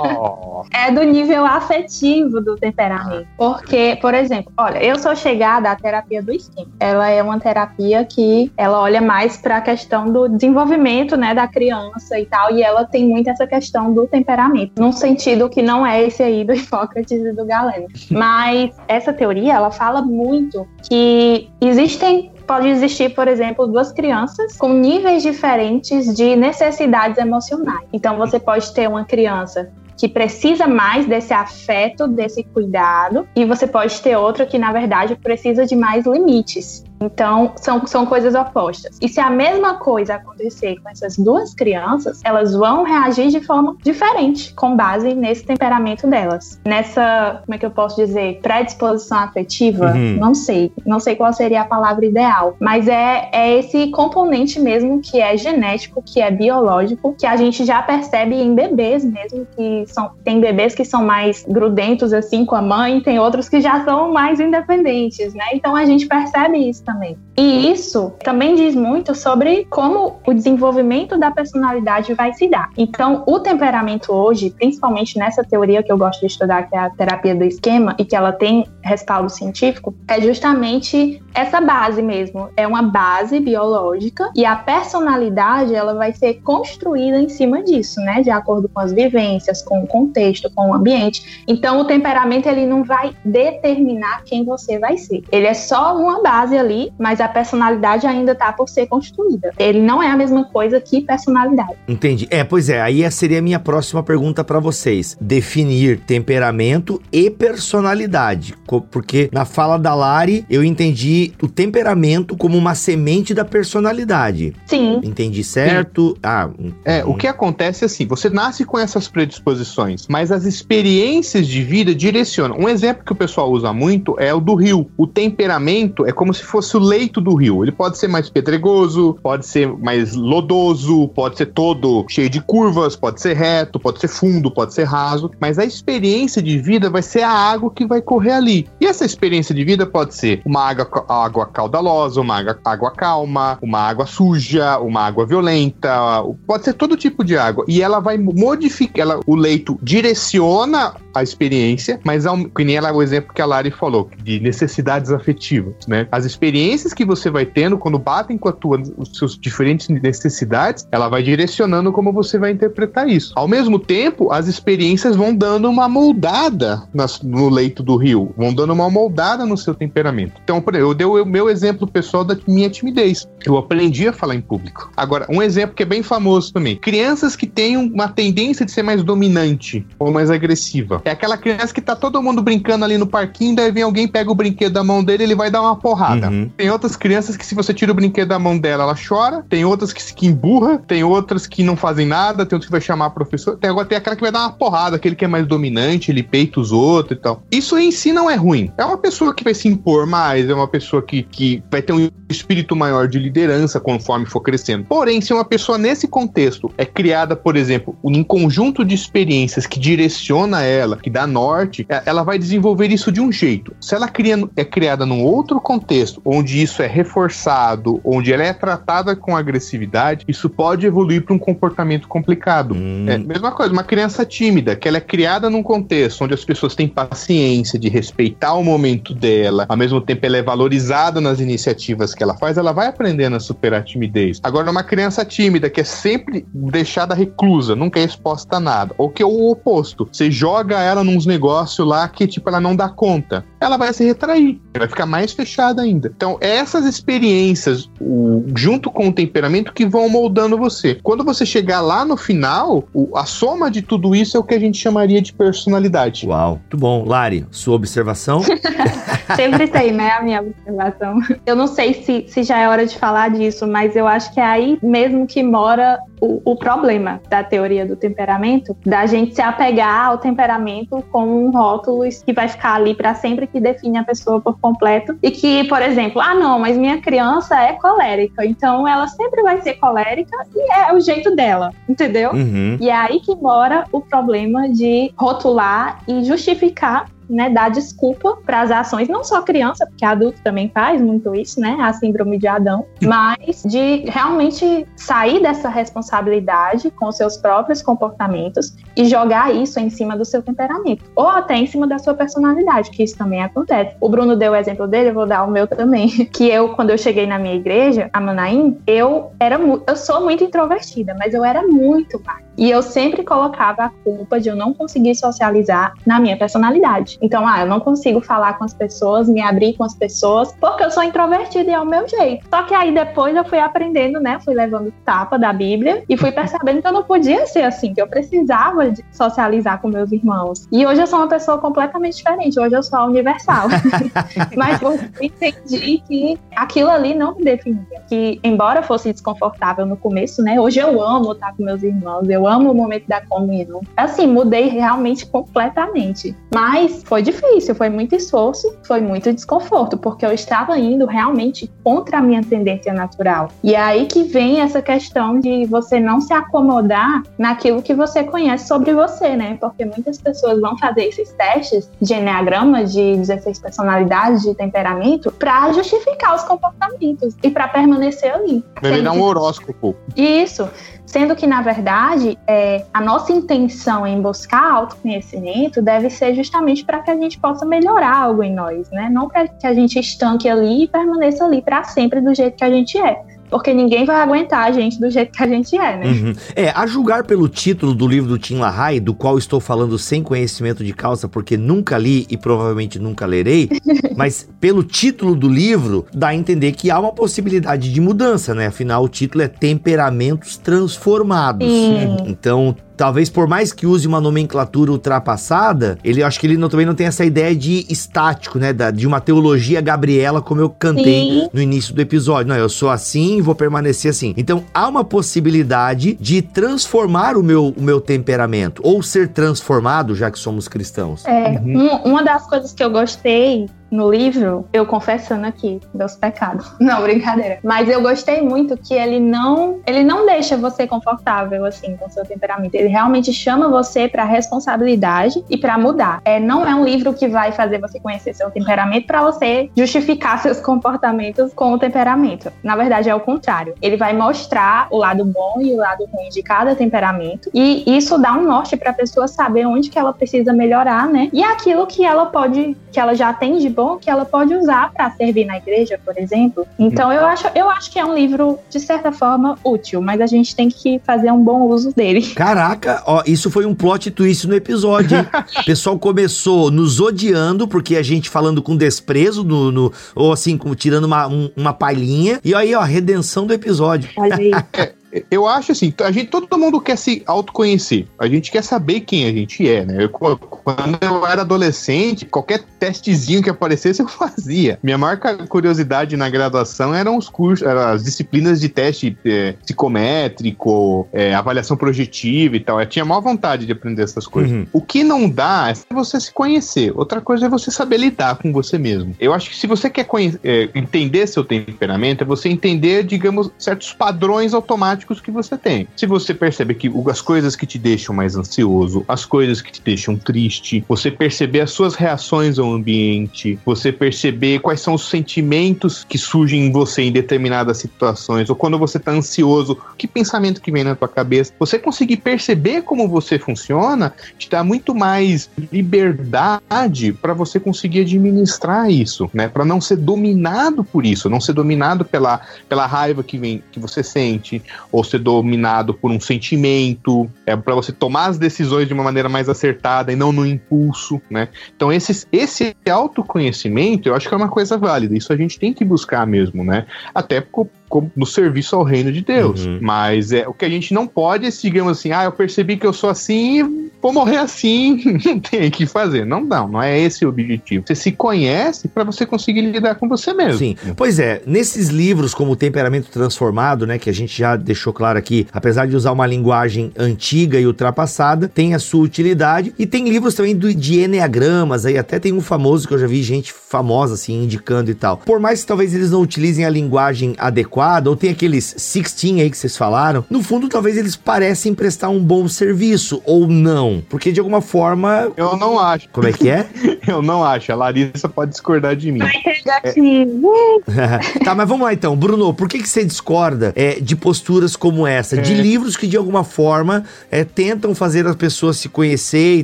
Speaker 4: oh. é do nível afetivo do temperamento. Porque, por exemplo, olha, eu sou chegada à terapia do esquema. Ela é uma terapia que ela olha mais para a questão do desenvolvimento, né, da criança e tal, e ela tem muito essa questão do temperamento, num sentido que não é esse aí do Hipócrates e do Galeno. Mas essa teoria, ela fala muito que existem pode existir, por exemplo, duas crianças com níveis diferentes de necessidades emocionais. Então, você pode ter uma criança que precisa mais desse afeto, desse cuidado, e você pode ter outra que, na verdade, precisa de mais limites. Então, são, são coisas opostas. E se a mesma coisa acontecer com essas duas crianças, elas vão reagir de forma diferente, com base nesse temperamento delas. Nessa, como é que eu posso dizer, predisposição afetiva, uhum. não sei. Não sei qual seria a palavra ideal, mas é, é esse componente mesmo que é genético, que é biológico, que a gente já percebe em bebês mesmo, que são, tem bebês que são mais grudentos assim com a mãe, tem outros que já são mais independentes, né? Então a gente percebe isso também. E isso também diz muito sobre como o desenvolvimento da personalidade vai se dar. Então, o temperamento hoje, principalmente nessa teoria que eu gosto de estudar, que é a terapia do esquema, e que ela tem respaldo científico, é justamente essa base mesmo. É uma base biológica e a personalidade ela vai ser construída em cima disso, né? De acordo com as vivências, com o contexto, com o ambiente. Então o temperamento ele não vai determinar quem você vai ser. Ele é só uma base ali, mas a personalidade ainda tá por ser construída. Ele não é a mesma coisa que personalidade.
Speaker 2: Entendi. É, pois é, aí seria a minha próxima pergunta para vocês. Definir temperamento e personalidade, porque na fala da Lari eu entendi o temperamento como uma semente da personalidade.
Speaker 4: Sim.
Speaker 2: Entendi certo? Sim.
Speaker 3: Ah, é, o que acontece é assim, você nasce com essas predisposições, mas as experiências de vida direcionam. Um exemplo que o pessoal usa muito é o do rio. O temperamento é como se fosse o leito do rio. Ele pode ser mais pedregoso, pode ser mais lodoso, pode ser todo cheio de curvas, pode ser reto, pode ser fundo, pode ser raso, mas a experiência de vida vai ser a água que vai correr ali. E essa experiência de vida pode ser uma água, água caudalosa, uma água, água calma, uma água suja, uma água violenta, pode ser todo tipo de água. E ela vai modificar, ela, o leito direciona a experiência, mas ao, que nem ela, o exemplo que a Lari falou, de necessidades afetivas, né? As experiências que você vai tendo quando batem com a tua, os seus diferentes necessidades, ela vai direcionando como você vai interpretar isso. Ao mesmo tempo, as experiências vão dando uma moldada nas, no leito do rio, vão dando uma moldada no seu temperamento. Então, eu dei o meu exemplo pessoal da minha timidez. Eu aprendi a falar em público. Agora, um exemplo que é bem famoso também: crianças que têm uma tendência de ser mais dominante ou mais agressiva. É aquela criança que tá todo mundo brincando ali no parquinho, daí vem alguém, pega o brinquedo da mão dele, ele vai dar uma porrada. Uhum. Tem outras crianças que se você tira o brinquedo da mão dela, ela chora. Tem outras que se emburra, tem outras que não fazem nada, tem outras que vai chamar a professora. Tem agora tem aquela que vai dar uma porrada, aquele que é mais dominante, ele peita os outros e tal. Isso em si não é ruim. É uma pessoa que vai se impor mais, é uma pessoa que, que vai ter um espírito maior de liderança conforme for crescendo. Porém, se uma pessoa nesse contexto é criada, por exemplo, um conjunto de experiências que direciona ela, que dá norte, é, ela vai desenvolver isso de um jeito. Se ela é criada num outro contexto, onde isso é reforçado, onde ela é tratada com agressividade, isso pode evoluir para um comportamento complicado. Hum. É mesma coisa, uma criança tímida, que ela é criada num contexto onde as pessoas têm paciência de respeitar o momento dela, ao mesmo tempo ela é valorizada nas iniciativas que ela faz, ela vai aprendendo a superar a timidez. Agora, uma criança tímida que é sempre deixada reclusa, nunca é exposta a nada, ou que é o oposto, você joga ela nos negócios lá que, tipo, ela não dá conta, ela vai se retrair, vai ficar mais fechada ainda. Então, essas experiências, o, junto com o temperamento, que vão moldando você. Quando você chegar lá no final, o, a soma de tudo isso é o que a gente chamaria de personalidade.
Speaker 2: Uau, muito bom. Lari, sua observação?
Speaker 4: Sempre tem, né, a minha observação. Eu não sei se, se já é hora de falar disso, mas eu acho que é aí mesmo que mora o, o, problema da teoria do temperamento, da gente se apegar ao temperamento como um rótulo que vai ficar ali para sempre, que define a pessoa por completo. E que, por exemplo, ah, não, mas minha criança é colérica, então ela sempre vai ser colérica e é o jeito dela, entendeu? Uhum. E é aí que mora o problema de rotular e justificar né, dar desculpa para as ações, não só criança, porque adulto também faz muito isso, né, a síndrome de Adão, mas de realmente sair dessa responsabilidade com seus próprios comportamentos e jogar isso em cima do seu temperamento, ou até em cima da sua personalidade, que isso também acontece. O Bruno deu o exemplo dele, eu vou dar o meu também, que eu, quando eu cheguei na minha igreja, a Manaim, eu era eu sou muito introvertida, mas eu era muito mais. E eu sempre colocava a culpa de eu não conseguir socializar na minha personalidade. Então, ah, eu não consigo falar com as pessoas, me abrir com as pessoas, porque eu sou introvertida e é o meu jeito. Só que aí depois eu fui aprendendo, né? Fui levando tapa da Bíblia e fui percebendo que eu não podia ser assim, que eu precisava de socializar com meus irmãos. E hoje eu sou uma pessoa completamente diferente. Hoje eu sou a universal. Mas eu entendi que aquilo ali não me definia. Que, embora fosse desconfortável no começo, né? Hoje eu amo estar com meus irmãos, eu amo o momento da comunhão. Assim, mudei realmente completamente. Mas foi difícil, foi muito esforço, foi muito desconforto, porque eu estava indo realmente contra a minha tendência natural. E é aí que vem essa questão de você não se acomodar naquilo que você conhece sobre você, né? Porque muitas pessoas vão fazer esses testes de enneagrama, de 16 personalidades, de temperamento, para justificar os comportamentos e para permanecer ali.
Speaker 3: Dá um horóscopo.
Speaker 4: Isso. Sendo que, na verdade, é, a nossa intenção em buscar autoconhecimento deve ser justamente para que a gente possa melhorar algo em nós, né? Não para que a gente estanque ali e permaneça ali para sempre do jeito que a gente é porque ninguém vai aguentar a gente do jeito que a gente é, né?
Speaker 2: Uhum. É, a julgar pelo título do livro do Tim LaHaye, do qual estou falando sem conhecimento de causa, porque nunca li e provavelmente nunca lerei, mas pelo título do livro, dá a entender que há uma possibilidade de mudança, né? Afinal, o título é Temperamentos Transformados.
Speaker 4: Sim.
Speaker 2: Então, talvez por mais que use uma nomenclatura ultrapassada, ele acho que ele não, também não tem essa ideia de estático, né? Da, de uma teologia Gabriela, como eu cantei
Speaker 4: Sim.
Speaker 2: no início do episódio. Não, eu sou assim e vou permanecer assim. Então há uma possibilidade de transformar o meu, o meu temperamento, ou ser transformado, já que somos cristãos.
Speaker 4: É, um- uma das coisas que eu gostei no livro, eu confessando aqui meus pecados. Não, brincadeira. Mas eu gostei muito que ele não, ele não deixa você confortável assim com seu temperamento. Ele realmente chama você para responsabilidade e para mudar. É, não é um livro que vai fazer você conhecer seu temperamento para você justificar seus comportamentos com o temperamento. Na verdade é o contrário. Ele vai mostrar o lado bom e o lado ruim de cada temperamento e isso dá um norte para a pessoa saber onde que ela precisa melhorar, né? E aquilo que ela pode, que ela já tem de bom, que ela pode usar para servir na igreja, por exemplo. Então eu acho, eu acho que é um livro de certa forma útil, mas a gente tem que fazer um bom uso dele.
Speaker 2: Caraca, ó, isso foi um plot twist no episódio, hein? O pessoal começou nos odiando, porque a gente falando com desprezo, no, no- ou assim, como tirando uma, um- uma palhinha. E aí, ó, a redenção do episódio.
Speaker 4: Olha aí.
Speaker 3: Eu acho assim, a gente, todo mundo quer se autoconhecer. A gente quer saber quem a gente é, né? Eu, quando eu era adolescente, qualquer testezinho que aparecesse eu fazia. Minha maior curiosidade na graduação eram os cursos, eram as disciplinas de teste é, psicométrico, é, avaliação projetiva e tal. Eu tinha maior vontade de aprender essas coisas.
Speaker 2: Uhum.
Speaker 3: O que não dá é você se conhecer. Outra coisa é você saber lidar com você mesmo. Eu acho que se você quer é, entender seu temperamento, é você entender, digamos, certos padrões automáticos que você tem. Se você percebe que as coisas que te deixam mais ansioso, as coisas que te deixam triste, você perceber as suas reações ao ambiente, você perceber quais são os sentimentos que surgem em você em determinadas situações, ou quando você tá ansioso, que pensamento que vem na tua cabeça. Você conseguir perceber como você funciona te dá muito mais liberdade para você conseguir administrar isso, né? Para não ser dominado por isso, não ser dominado pela, pela raiva que vem que você sente, ou ser dominado por um sentimento, é para você tomar as decisões de uma maneira mais acertada e não no impulso, né? Então esse, esse autoconhecimento, eu acho que é uma coisa válida. Isso a gente tem que buscar mesmo, né? Até co- no serviço ao reino de Deus.
Speaker 2: Uhum.
Speaker 3: Mas é o que a gente não pode é, digamos assim, ah, eu percebi que eu sou assim vou morrer assim, não tem o que fazer. Não dá, não é esse o objetivo. Você se conhece para você conseguir lidar com você mesmo.
Speaker 2: Sim. Pois é, nesses livros como o Temperamento Transformado, né, que a gente já deixou claro aqui, apesar de usar uma linguagem antiga e ultrapassada, tem a sua utilidade e tem livros também do, de enneagramas, aí até tem um famoso que eu já vi gente famosa assim indicando e tal. Por mais que talvez eles não utilizem a linguagem adequada ou tem aqueles 16 aí que vocês falaram, no fundo talvez eles parecem prestar um bom serviço ou não, porque de alguma forma,
Speaker 3: Eu não acho.
Speaker 2: como é que é?
Speaker 3: Eu não acho. A Larissa pode discordar de mim.
Speaker 4: Negativo.
Speaker 2: tá, mas vamos lá então. Bruno, por que, que você discorda é, de posturas como essa? De
Speaker 3: É.
Speaker 2: livros que de alguma forma é, tentam fazer as pessoas se conhecer e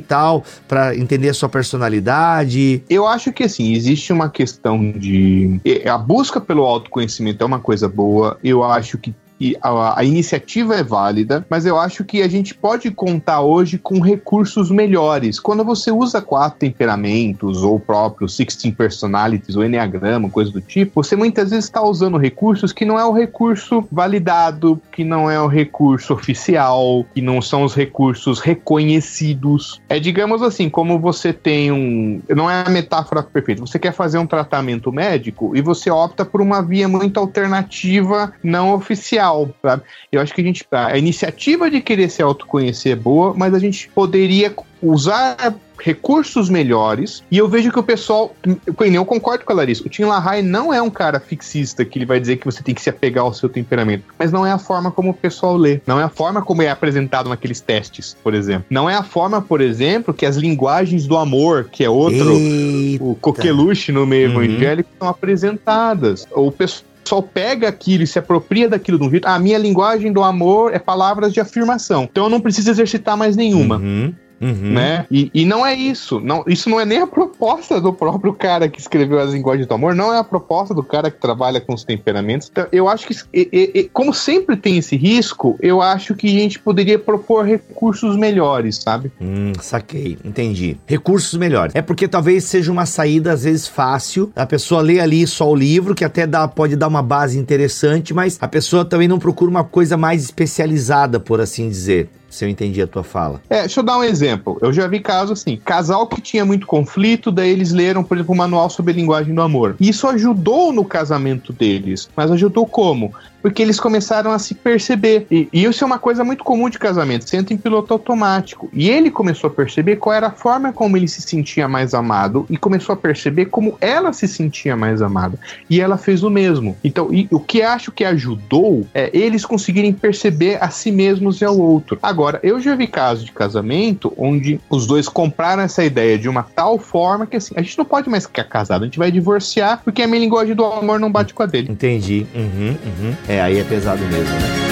Speaker 2: tal, pra entender a sua personalidade.
Speaker 3: Eu acho que assim, existe uma questão de. A busca pelo autoconhecimento é uma coisa boa. Eu acho que. E a, a iniciativa é válida, mas eu acho que a gente pode contar hoje com recursos melhores. Quando você usa quatro temperamentos, ou próprio 16 personalities, ou enneagrama, coisa do tipo, você muitas vezes está usando recursos que não é o recurso validado, que não é o recurso oficial, que não são os recursos reconhecidos. É, digamos assim, como você tem um. Não é a metáfora perfeita. Você quer fazer um tratamento médico e você opta por uma via muito alternativa, não oficial. Sabe? Eu acho que a gente. A iniciativa de querer se autoconhecer é boa, mas a gente poderia usar recursos melhores. E eu vejo que o pessoal. Eu eu concordo com a Larissa. O Tim LaHaye não é um cara fixista que ele vai dizer que você tem que se apegar ao seu temperamento. Mas não é a forma como o pessoal lê. Não é a forma como é apresentado naqueles testes, por exemplo. Não é a forma, por exemplo, que as linguagens do amor, que é outro
Speaker 2: Eita.
Speaker 3: o coqueluche no meio
Speaker 2: Uhum.
Speaker 3: evangélico são apresentadas. O pessoal pessoal pega aquilo e se apropria daquilo de um jeito. A minha linguagem do amor é palavras de afirmação. Então eu não preciso exercitar mais nenhuma.
Speaker 2: Uhum. Uhum.
Speaker 3: Né? E, e não é isso. Não, isso não é nem a proposta do próprio cara que escreveu as linguagens do amor, não é a proposta do cara que trabalha com os temperamentos. Então, eu acho que, e, e, como sempre tem esse risco, eu acho que a gente poderia propor recursos melhores, sabe?
Speaker 2: Hum, saquei, entendi. Recursos melhores. É porque talvez seja uma saída, às vezes, fácil. A pessoa lê ali só o livro, que até dá, pode dar uma base interessante, mas a pessoa também não procura uma coisa mais especializada, por assim dizer se eu entendi a tua fala.
Speaker 3: É, deixa eu dar um exemplo. Eu já vi casos assim, casal que tinha muito conflito, daí eles leram, por exemplo, um manual sobre linguagem do amor. Isso ajudou no casamento deles. Mas ajudou como? Porque eles começaram a se perceber. E, e, isso é uma coisa muito comum de casamento, você entra em piloto automático. E ele começou a perceber qual era a forma como ele se sentia mais amado e começou a perceber como ela se sentia mais amada. E ela fez o mesmo. Então, e, o que acho que ajudou é eles conseguirem perceber a si mesmos e ao outro. Agora, eu já vi casos de casamento onde os dois compraram essa ideia de uma tal forma que assim, a gente não pode mais ficar casado, a gente vai divorciar porque a minha linguagem do amor não bate com a dele.
Speaker 2: Entendi. Uhum, uhum. É, aí é pesado mesmo, né?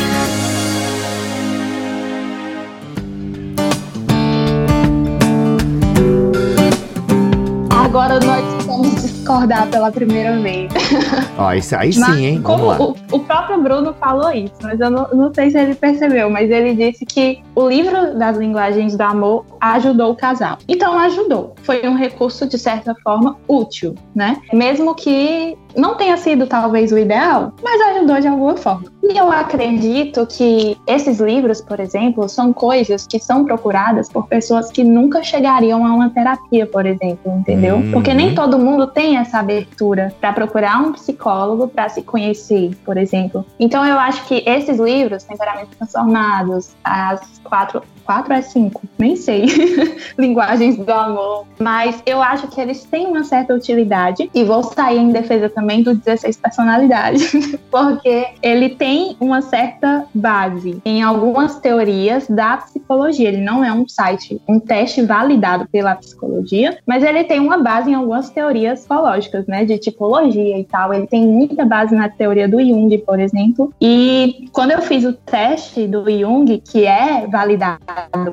Speaker 4: Agora nós vamos discordar pela primeira vez.
Speaker 2: Ó, isso aí mas, sim, hein? Vamos lá.
Speaker 4: O, o, próprio Bruno falou isso, mas eu não, não sei se ele percebeu, mas ele disse que o livro das linguagens do amor ajudou o casal. Então ajudou. Foi um recurso, de certa forma, útil, né? Mesmo que não tenha sido talvez o ideal, mas ajudou de alguma forma. E eu acredito que esses livros, por exemplo, são coisas que são procuradas por pessoas que nunca chegariam a uma terapia, por exemplo, entendeu? Uhum. Porque nem todo mundo tem essa abertura para procurar um psicólogo para se conhecer, por exemplo. Então eu acho que esses livros, Temperamentos Transformados, as quatro quatro é cinco, nem sei, linguagens do amor. Mas eu acho que eles têm uma certa utilidade e vou sair em defesa também do 16 personalidades, porque ele tem uma certa base em algumas teorias da psicologia. Ele não é um site, um teste validado pela psicologia, mas ele tem uma base em algumas teorias psicológicas, né, de tipologia e tal. Ele tem muita base na teoria do Jung, por exemplo. E quando eu fiz o teste do Jung, que é validado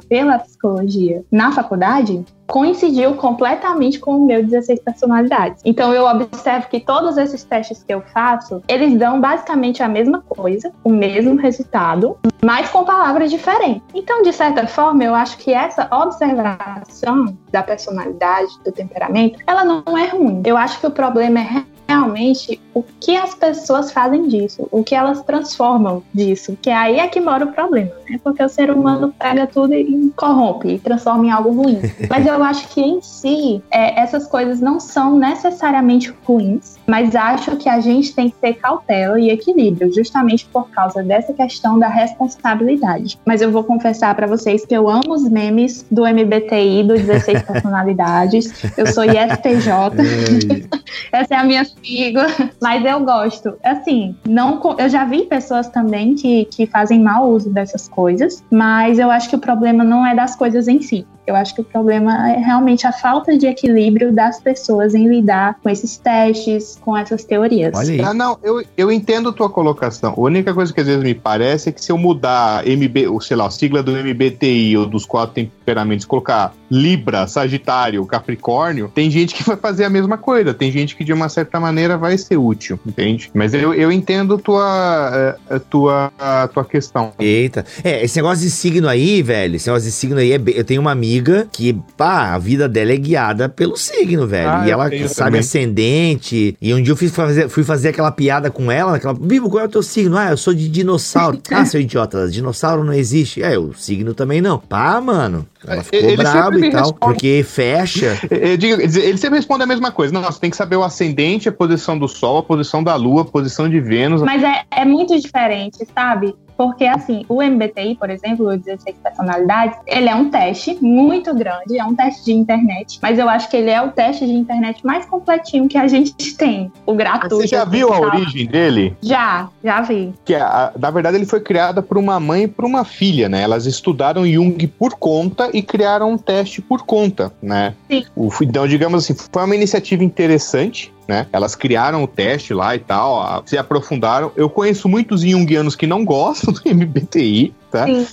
Speaker 4: pela psicologia na faculdade, coincidiu completamente com o meu 16 personalidades. Então eu observo que todos esses testes que eu faço, eles dão basicamente a mesma coisa, o mesmo resultado, mas com palavras diferentes. Então, de certa forma, eu acho que essa observação da personalidade, do temperamento, ela não é ruim. Eu acho que o problema é realmente o que as pessoas fazem disso, o que elas transformam disso, que aí é que mora o problema, né? Porque o ser humano pega tudo e corrompe, e transforma em algo ruim. Mas eu acho que em si, é, essas coisas não são necessariamente ruins, mas acho que a gente tem que ter cautela e equilíbrio, justamente por causa dessa questão da responsabilidade. Mas eu vou confessar para vocês que eu amo os memes do MBTI, do 16 personalidades. Eu sou ISTJ. Essa é a minha sigla, mas eu gosto. Assim, não, eu já vi pessoas também que, que fazem mau uso dessas coisas, mas eu acho que o problema não é das coisas em si. Eu acho que o problema é realmente a falta de equilíbrio das pessoas em lidar com esses testes, com essas teorias.
Speaker 3: Olha aí. Ah, não, eu, eu entendo a tua colocação. A única coisa que às vezes me parece é que se eu mudar MB, ou sei lá, a sigla do MBTI ou dos quatro temperamentos, colocar Libra, Sagitário, Capricórnio, tem gente que vai fazer a mesma coisa. Tem gente que de uma certa maneira vai ser útil, entende? Mas eu, eu entendo tua, a eh, tua, a tua questão.
Speaker 2: Eita. É, esse negócio de signo aí, velho, esse negócio de signo aí, é, eu tenho uma amiga amiga que, pá, a vida dela é guiada pelo signo, velho. Ah, e ela sabe também. ascendente. E um dia eu fui fazer, fui fazer aquela piada com ela, aquela, Vivo, qual é o teu signo? Ah, eu sou de dinossauro. ah, seu idiota, dinossauro não existe. É, o signo também não. Pá, mano. Ela ficou ele brava e tal, responde. porque fecha.
Speaker 3: Eu digo, ele sempre responde a mesma coisa. Não, você tem que saber o ascendente, a posição do Sol, a posição da Lua, a posição de Vênus.
Speaker 4: Mas é, é muito diferente, sabe? Porque, assim, o MBTI, por exemplo, o 16 personalidades, ele é um teste muito grande, é um teste de internet, mas eu acho que ele é o teste de internet mais completinho que a gente tem, o gratuito.
Speaker 3: Você já viu a origem dele?
Speaker 4: Já, já vi.
Speaker 3: Que, a, na verdade, ele foi criado por uma mãe e por uma filha, né? Elas estudaram Jung por conta e criaram um teste por conta, né?
Speaker 4: Sim.
Speaker 3: O, então, digamos assim, foi uma iniciativa interessante, né? Elas criaram o teste lá e tal, se aprofundaram. Eu conheço muitos junguianos que não gostam do MBTI, tá? Sim.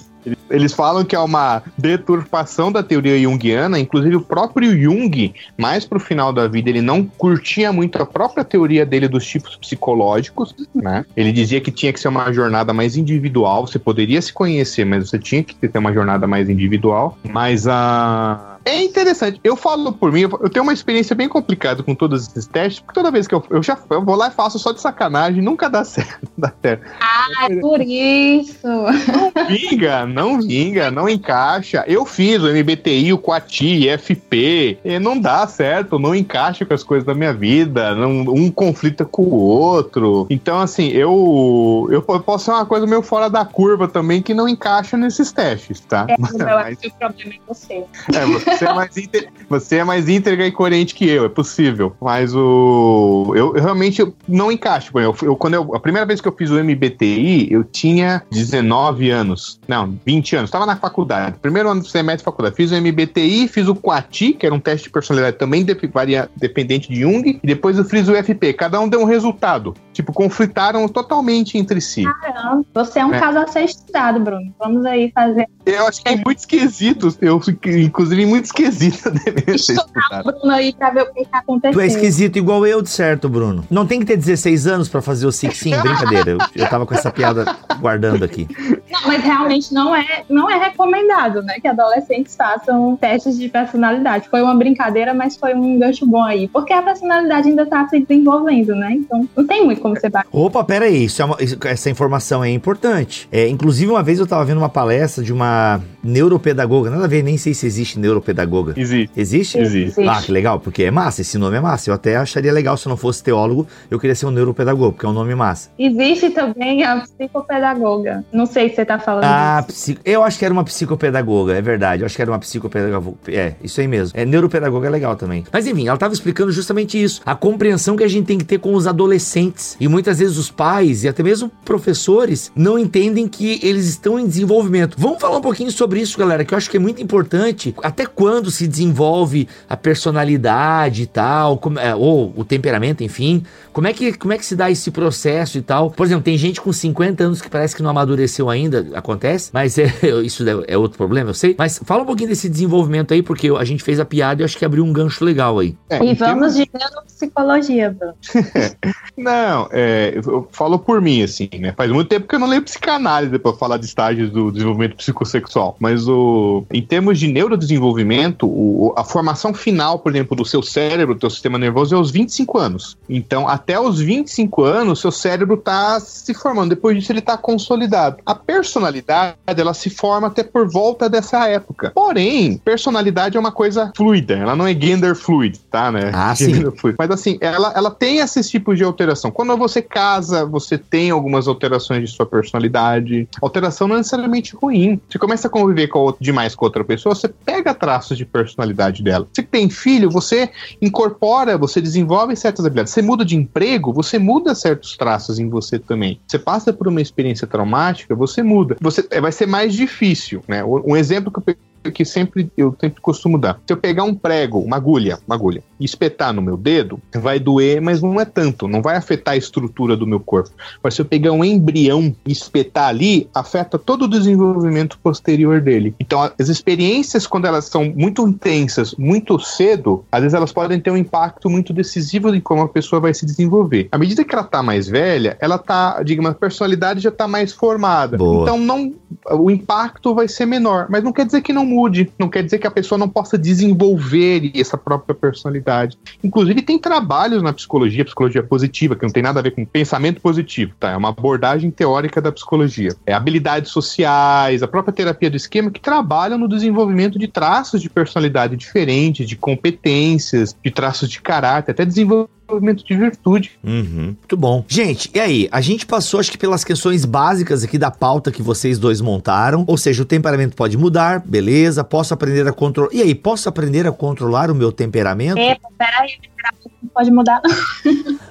Speaker 3: Eles falam que é uma deturpação da teoria junguiana, inclusive o próprio Jung, mais pro final da vida, ele não curtia muito a própria teoria dele dos tipos psicológicos, né? Ele dizia que tinha que ser uma jornada mais individual, você poderia se conhecer, mas você tinha que ter uma jornada mais individual, mas a é interessante. Eu falo por mim, eu tenho uma experiência bem complicada com todos esses testes, porque toda vez que eu, eu já eu vou lá e faço só de sacanagem, nunca dá certo. Dá certo.
Speaker 4: Ah, é por isso.
Speaker 3: Não vinga, não vinga, não encaixa. Eu fiz o MBTI, o Quati, FP, e não dá certo, não encaixa com as coisas da minha vida, não, um conflita com o outro. Então, assim, eu, eu posso ser uma coisa meio fora da curva também que não encaixa nesses testes, tá?
Speaker 4: É, mas, eu acho que o problema é você.
Speaker 3: É, você você é mais, íntegra, você é mais íntegra e coerente que eu, é possível. Mas o. Eu, eu realmente não encaixo. Eu, eu, quando eu, a primeira vez que eu fiz o MBTI, eu tinha 19 anos. Não, 20 anos. Estava na faculdade. Primeiro ano do semestre de faculdade. Fiz o MBTI, fiz o Quati, que era um teste de personalidade também de, varia, dependente de Jung. E depois eu fiz o FP. Cada um deu um resultado. Tipo, conflitaram totalmente entre si.
Speaker 4: Caramba, você é um é. caso a ser estudado, Bruno. Vamos aí fazer.
Speaker 3: Eu acho que é muito esquisito. Eu, inclusive, muito esquisita
Speaker 4: deve ser Bruno aí pra ver o que tá acontecendo.
Speaker 2: Tu é esquisito igual eu, de certo, Bruno. Não tem que ter 16 anos pra fazer o Six Sim, brincadeira. Eu, eu tava com essa piada guardando aqui.
Speaker 4: Não, mas realmente não é, não é recomendado, né? Que adolescentes façam testes de personalidade. Foi uma brincadeira, mas foi um gancho bom aí. Porque a personalidade ainda tá se desenvolvendo, né? Então não tem muito como você bater.
Speaker 2: Opa, pera aí. Isso é uma, essa informação é importante. É, inclusive, uma vez eu tava vendo uma palestra de uma neuropedagoga. Nada a ver, nem sei se existe neuropedagoga.
Speaker 3: Existe.
Speaker 2: Existe?
Speaker 3: Existe.
Speaker 2: Ah, que legal, porque é massa. Esse nome é massa. Eu até acharia legal se eu não fosse teólogo, eu queria ser um neuropedagogo, porque é um nome massa.
Speaker 4: Existe também a psicopedagoga. Não sei se você tá falando
Speaker 2: ah, disso. Eu acho que era uma psicopedagoga, é verdade. Eu acho que era uma psicopedagoga. É, isso aí mesmo. É, neuropedagoga é legal também. Mas enfim, ela estava explicando justamente isso. A compreensão que a gente tem que ter com os adolescentes. E muitas vezes os pais e até mesmo professores não entendem que eles estão em desenvolvimento. Vamos falar um pouquinho sobre isso, galera, que eu acho que é muito importante. Até quando se desenvolve a personalidade e tal, como, é, ou o temperamento, enfim. Como é, que, como é que se dá esse processo e tal? Por exemplo, tem gente com 50 anos que parece que não amadureceu ainda acontece, mas é, isso é outro problema, eu sei. Mas fala um pouquinho desse desenvolvimento aí, porque a gente fez a piada e eu acho que abriu um gancho legal aí.
Speaker 4: É, e vamos de neuropsicologia, Bruno.
Speaker 3: não, é, eu falo por mim, assim, né? Faz muito tempo que eu não leio psicanálise para falar de estágios do desenvolvimento psicossexual. Mas o, em termos de neurodesenvolvimento, o, a formação final, por exemplo, do seu cérebro, do seu sistema nervoso, é aos 25 anos. Então, até os 25 anos, seu cérebro está se formando. Depois disso, ele está consolidado. A personalidade ela se forma até por volta dessa época. Porém, personalidade é uma coisa fluida, ela não é gender fluid, tá, né?
Speaker 2: Ah, sim.
Speaker 3: Mas assim, ela, ela tem esses tipos de alteração. Quando você casa, você tem algumas alterações de sua personalidade. Alteração não é necessariamente ruim. Você começa a conviver com demais com outra pessoa, você pega traços de personalidade dela. Você tem filho, você incorpora, você desenvolve certas habilidades. Você muda de emprego, você muda certos traços em você também. Você passa por uma experiência traumática, você muda você é, vai ser mais difícil, né? Um exemplo que eu que sempre eu sempre costumo dar. Se eu pegar um prego, uma agulha, uma agulha, e espetar no meu dedo, vai doer, mas não é tanto, não vai afetar a estrutura do meu corpo. Mas se eu pegar um embrião e espetar ali, afeta todo o desenvolvimento posterior dele. Então, as experiências, quando elas são muito intensas, muito cedo, às vezes elas podem ter um impacto muito decisivo em como a pessoa vai se desenvolver. À medida que ela tá mais velha, ela tá, digamos, a personalidade já tá mais formada. Boa. Então, não, o impacto vai ser menor, mas não quer dizer que não mude, não quer dizer que a pessoa não possa desenvolver essa própria personalidade. Inclusive, tem trabalhos na psicologia, psicologia positiva, que não tem nada a ver com pensamento positivo, tá? É uma abordagem teórica da psicologia. É habilidades sociais, a própria terapia do esquema, que trabalham no desenvolvimento de traços de personalidade diferentes, de competências, de traços de caráter, até desenvolvimento desenvolvimento de virtude.
Speaker 2: Uhum, muito bom. Gente, e aí? A gente passou, acho que, pelas questões básicas aqui da pauta que vocês dois montaram. Ou seja, o temperamento pode mudar, beleza. Posso aprender a controlar. E aí, posso aprender a controlar o meu temperamento?
Speaker 4: É, peraí, o temperamento não pode mudar.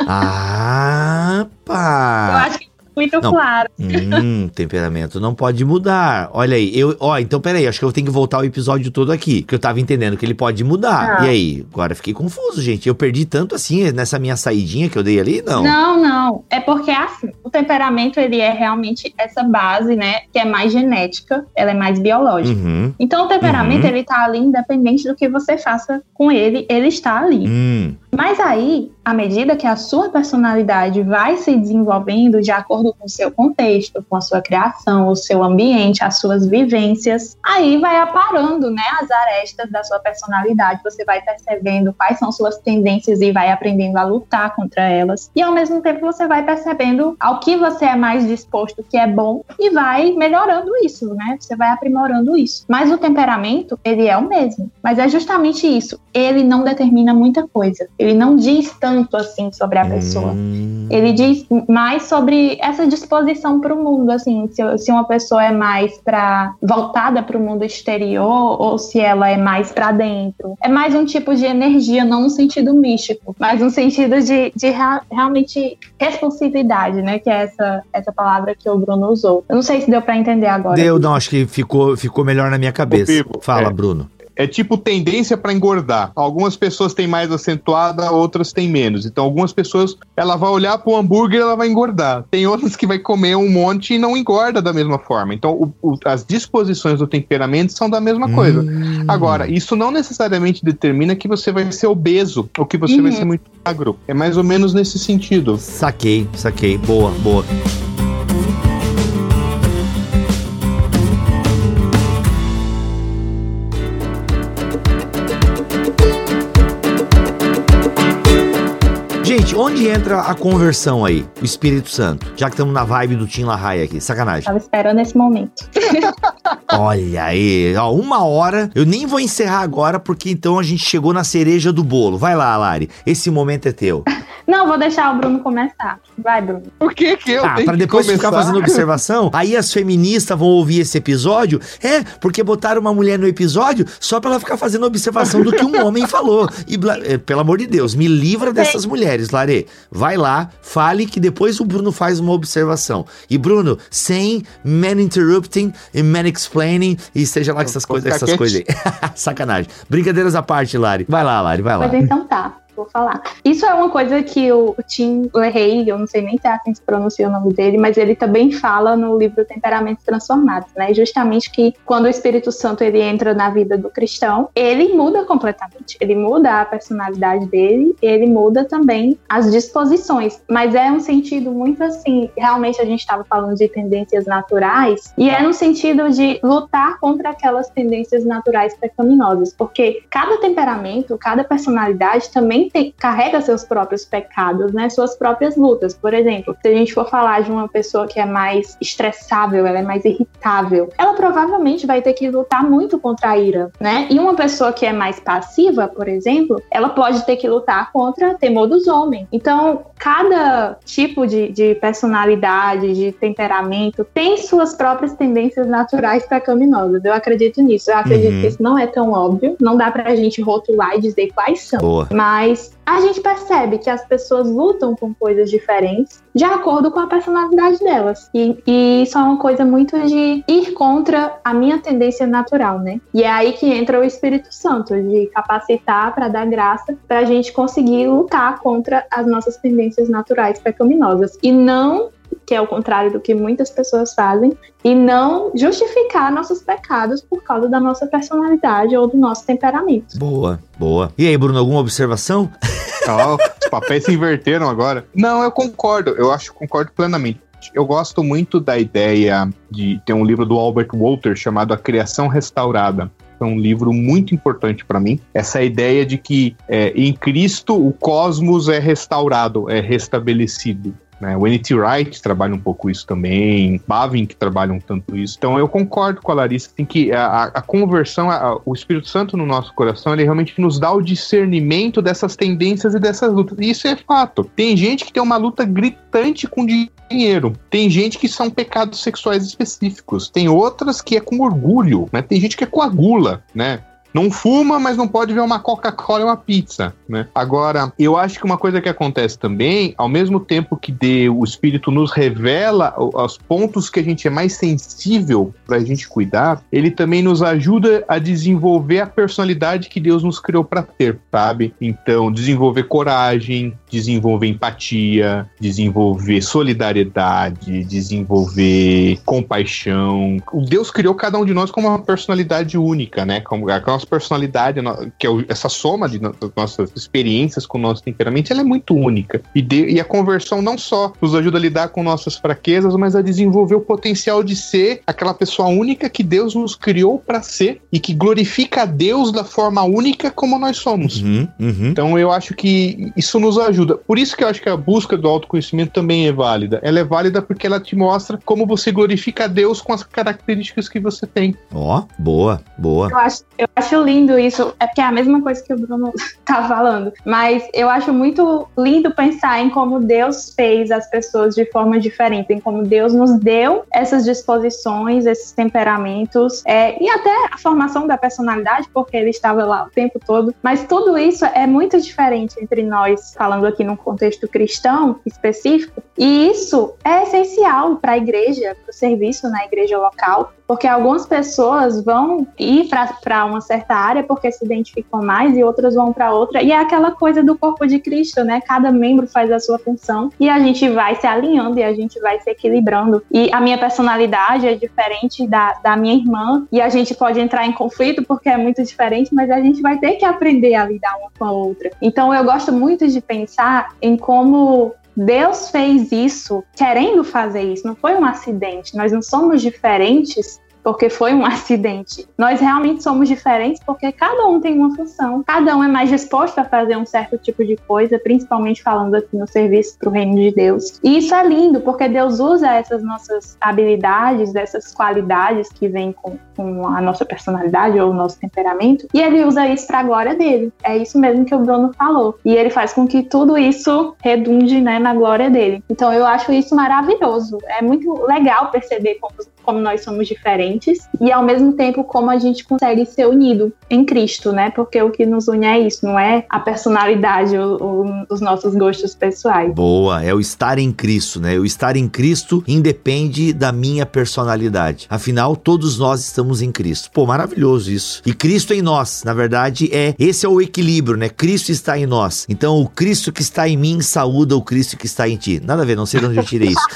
Speaker 2: Ah, pá.
Speaker 4: Eu acho que muito
Speaker 2: Não.
Speaker 4: claro.
Speaker 2: Hum, temperamento não pode mudar. Olha aí, eu, ó, então peraí, acho que eu tenho que voltar o episódio todo aqui, que eu tava entendendo que ele pode mudar.
Speaker 4: Ah.
Speaker 2: E aí, agora fiquei confuso, gente. Eu perdi tanto assim nessa minha saidinha que eu dei ali? Não.
Speaker 4: Não, não. É porque assim, o temperamento ele é realmente essa base, né? Que é mais genética, ela é mais biológica.
Speaker 2: Uhum.
Speaker 4: Então o temperamento
Speaker 2: Uhum.
Speaker 4: ele tá ali independente do que você faça com ele, ele está ali.
Speaker 2: Hum.
Speaker 4: Mas aí, à medida que a sua personalidade vai se desenvolvendo de acordo com o seu contexto, com a sua criação, o seu ambiente, as suas vivências, aí vai aparando, né, as arestas da sua personalidade. Você vai percebendo quais são suas tendências e vai aprendendo a lutar contra elas. E ao mesmo tempo você vai percebendo ao que você é mais disposto, que é bom, e vai melhorando isso, né? Você vai aprimorando isso. Mas o temperamento, ele é o mesmo. Mas é justamente isso. Ele não determina muita coisa. Ele não diz tanto assim sobre a pessoa.
Speaker 2: Hum.
Speaker 4: Ele diz mais sobre essa disposição para o mundo, assim, se, se uma pessoa é mais para voltada para o mundo exterior ou se ela é mais para dentro. É mais um tipo de energia, não no sentido místico, mas no sentido de, de rea- realmente responsividade, né? Que é essa, essa palavra que o Bruno usou. Eu não sei se deu para entender agora.
Speaker 2: Deu, não, acho que ficou, ficou melhor na minha cabeça. Fala,
Speaker 3: é.
Speaker 2: Bruno.
Speaker 3: É tipo tendência pra engordar. Algumas pessoas têm mais acentuada, outras têm menos. Então, algumas pessoas, ela vai olhar pro hambúrguer e ela vai engordar. Tem outras que vai comer um monte e não engorda da mesma forma. Então, o- o- as disposições do temperamento são da mesma coisa.
Speaker 2: Hum.
Speaker 3: Agora, isso não necessariamente determina que você vai ser obeso ou que você vai
Speaker 4: Uhum.
Speaker 3: ser muito magro. É mais ou menos nesse sentido.
Speaker 2: Saquei, saquei. Boa, boa. Onde entra a conversão aí? O Espírito Santo. Já que estamos na vibe do Tim LaHaye aqui. Sacanagem.
Speaker 4: Tava esperando esse momento.
Speaker 2: Olha aí, ó, uma hora. Eu nem vou encerrar agora, porque então a gente chegou na cereja do bolo. Vai lá, Lari. Esse momento é teu.
Speaker 4: Não, vou deixar o Bruno começar. Vai, Bruno.
Speaker 3: Por que que eu
Speaker 2: Ah,
Speaker 3: tenho
Speaker 2: pra
Speaker 3: que
Speaker 2: depois
Speaker 3: começar?
Speaker 2: ficar fazendo observação, aí as feministas vão ouvir esse episódio. É, porque botaram uma mulher no episódio só pra ela ficar fazendo observação do que um homem falou. E, é, pelo amor de Deus, me livra dessas mulheres, Lare. Vai lá, fale que depois o Bruno faz uma observação. E Bruno, sem man interrupting e man explaining, e seja lá que essas coisas, essas coisas aí. Sacanagem. Brincadeiras à parte, Lari. Vai lá, Lari, vai lá.
Speaker 4: Pois então tá, vou falar. Isso é uma coisa que o, Tim LaHaye, eu não sei nem se é assim se pronuncia o nome dele, mas ele também fala no livro Temperamentos Transformados, né? Justamente que quando o Espírito Santo ele entra na vida do cristão, ele muda completamente. Ele muda a personalidade dele, ele muda também as disposições. Mas é um sentido muito assim, realmente a gente estava falando de tendências naturais, e é no sentido de lutar contra aquelas tendências naturais pecaminosas, porque cada temperamento, cada personalidade também tem, carrega seus próprios pecados, né? Suas próprias lutas. Por exemplo, se a gente for falar de uma pessoa que é mais estressável, ela é mais irritável, ela provavelmente vai ter que lutar muito contra a ira, né? E uma pessoa que é mais passiva, por exemplo, ela pode ter que lutar contra temor dos homens. Então, cada tipo de, de personalidade, de temperamento, tem suas próprias tendências naturais pecaminosas. Eu acredito nisso. Eu acredito
Speaker 2: Uhum.
Speaker 4: que isso não é tão óbvio. Não dá pra gente rotular e dizer quais são.
Speaker 2: Boa.
Speaker 4: Mas a gente percebe que as pessoas lutam com coisas diferentes de acordo com a personalidade delas. E, e isso é uma coisa muito de ir contra a minha tendência natural, né? E é aí que entra o Espírito Santo, de capacitar para dar graça para a gente conseguir lutar contra as nossas tendências naturais pecaminosas. E não que é o contrário do que muitas pessoas fazem, e não justificar nossos pecados por causa da nossa personalidade ou do nosso temperamento.
Speaker 2: Boa, boa. E aí, Bruno, alguma observação?
Speaker 3: Ó, os papéis se inverteram agora. Não, eu concordo. Eu acho concordo plenamente. Eu gosto muito da ideia de ter um livro do Albert Walter chamado A Criação Restaurada. É um livro muito importante para mim. Essa ideia de que é, em Cristo o cosmos é restaurado, é restabelecido. Né? O N.T. Wright trabalha um pouco isso também, Bavin que trabalham tanto isso. Então eu concordo com a Larissa, tem que a, a conversão, a- o Espírito Santo no nosso coração, ele realmente nos dá o discernimento dessas tendências e dessas lutas. E isso é fato. Tem gente que tem uma luta gritante com dinheiro. Tem gente que são pecados sexuais específicos. Tem outras que é com orgulho, né? Tem gente que é com a gula, né? Não fuma, mas não pode ver uma Coca-Cola e uma pizza, né? Agora, eu acho que uma coisa que acontece também, ao mesmo tempo que de, o Espírito nos revela os pontos que a gente é mais sensível para a gente cuidar, ele também nos ajuda a desenvolver a personalidade que Deus nos criou para ter, sabe? Então, desenvolver coragem, desenvolver empatia, desenvolver solidariedade, desenvolver compaixão. O Deus criou cada um de nós com uma personalidade única, né? Como a nossa personalidade, que é essa soma de nossas experiências com o nosso temperamento, ela é muito única. E, de, e a conversão não só nos ajuda a lidar com nossas fraquezas, mas a desenvolver o potencial de ser aquela pessoa única que Deus nos criou para ser e que glorifica a Deus da forma única como nós somos. Uhum, uhum. Então eu acho que isso nos ajuda. Por isso que eu acho que a busca do autoconhecimento também é válida. Ela é válida porque ela te mostra como você glorifica a Deus com as características que você tem.
Speaker 2: Ó, oh, boa, boa.
Speaker 4: Eu acho, eu acho lindo isso. É porque é a mesma coisa que o Bruno tá falando. Mas eu acho muito lindo pensar em como Deus fez as pessoas de forma diferente, em como Deus nos deu essas disposições, esses temperamentos, é, e até a formação da personalidade, porque ele estava lá o tempo todo. Mas tudo isso é muito diferente entre nós, falando aqui num contexto cristão específico, e isso é essencial para a igreja, para o serviço na igreja local, porque algumas pessoas vão ir para uma certa área porque se identificam mais e outras vão para outra. E é aquela coisa do corpo de Cristo, né? Cada membro faz a sua função e a gente vai se alinhando e a gente vai se equilibrando. E a minha personalidade é diferente da, da minha irmã e a gente pode entrar em conflito porque é muito diferente, mas a gente vai ter que aprender a lidar uma com a outra. Então eu gosto muito de pensar em como Deus fez isso querendo fazer isso, não foi um acidente. Nós não somos diferentes porque foi um acidente. Nós realmente somos diferentes porque cada um tem uma função, cada um é mais disposto a fazer um certo tipo de coisa, principalmente falando aqui no serviço para o reino de Deus. E isso é lindo porque Deus usa essas nossas habilidades, essas qualidades que vêm com, com a nossa personalidade ou o nosso temperamento, e ele usa isso para a glória dele. É isso mesmo que o Bruno falou. E ele faz com que tudo isso redunde né, na glória dele. Então eu acho isso maravilhoso. É muito legal perceber como, como nós somos diferentes diferentes e ao mesmo tempo como a gente consegue ser unido em Cristo, né? Porque o que nos une é isso, não é a personalidade ou, os nossos gostos pessoais.
Speaker 2: Boa, é o estar em Cristo, né? O estar em Cristo independe da minha personalidade. Afinal, todos nós estamos em Cristo. Pô, maravilhoso isso. E Cristo em nós, na verdade, é esse é o equilíbrio, né? Cristo está em nós. Então, o Cristo que está em mim saúda o Cristo que está em ti. Nada a ver, não sei de onde eu tirei isso.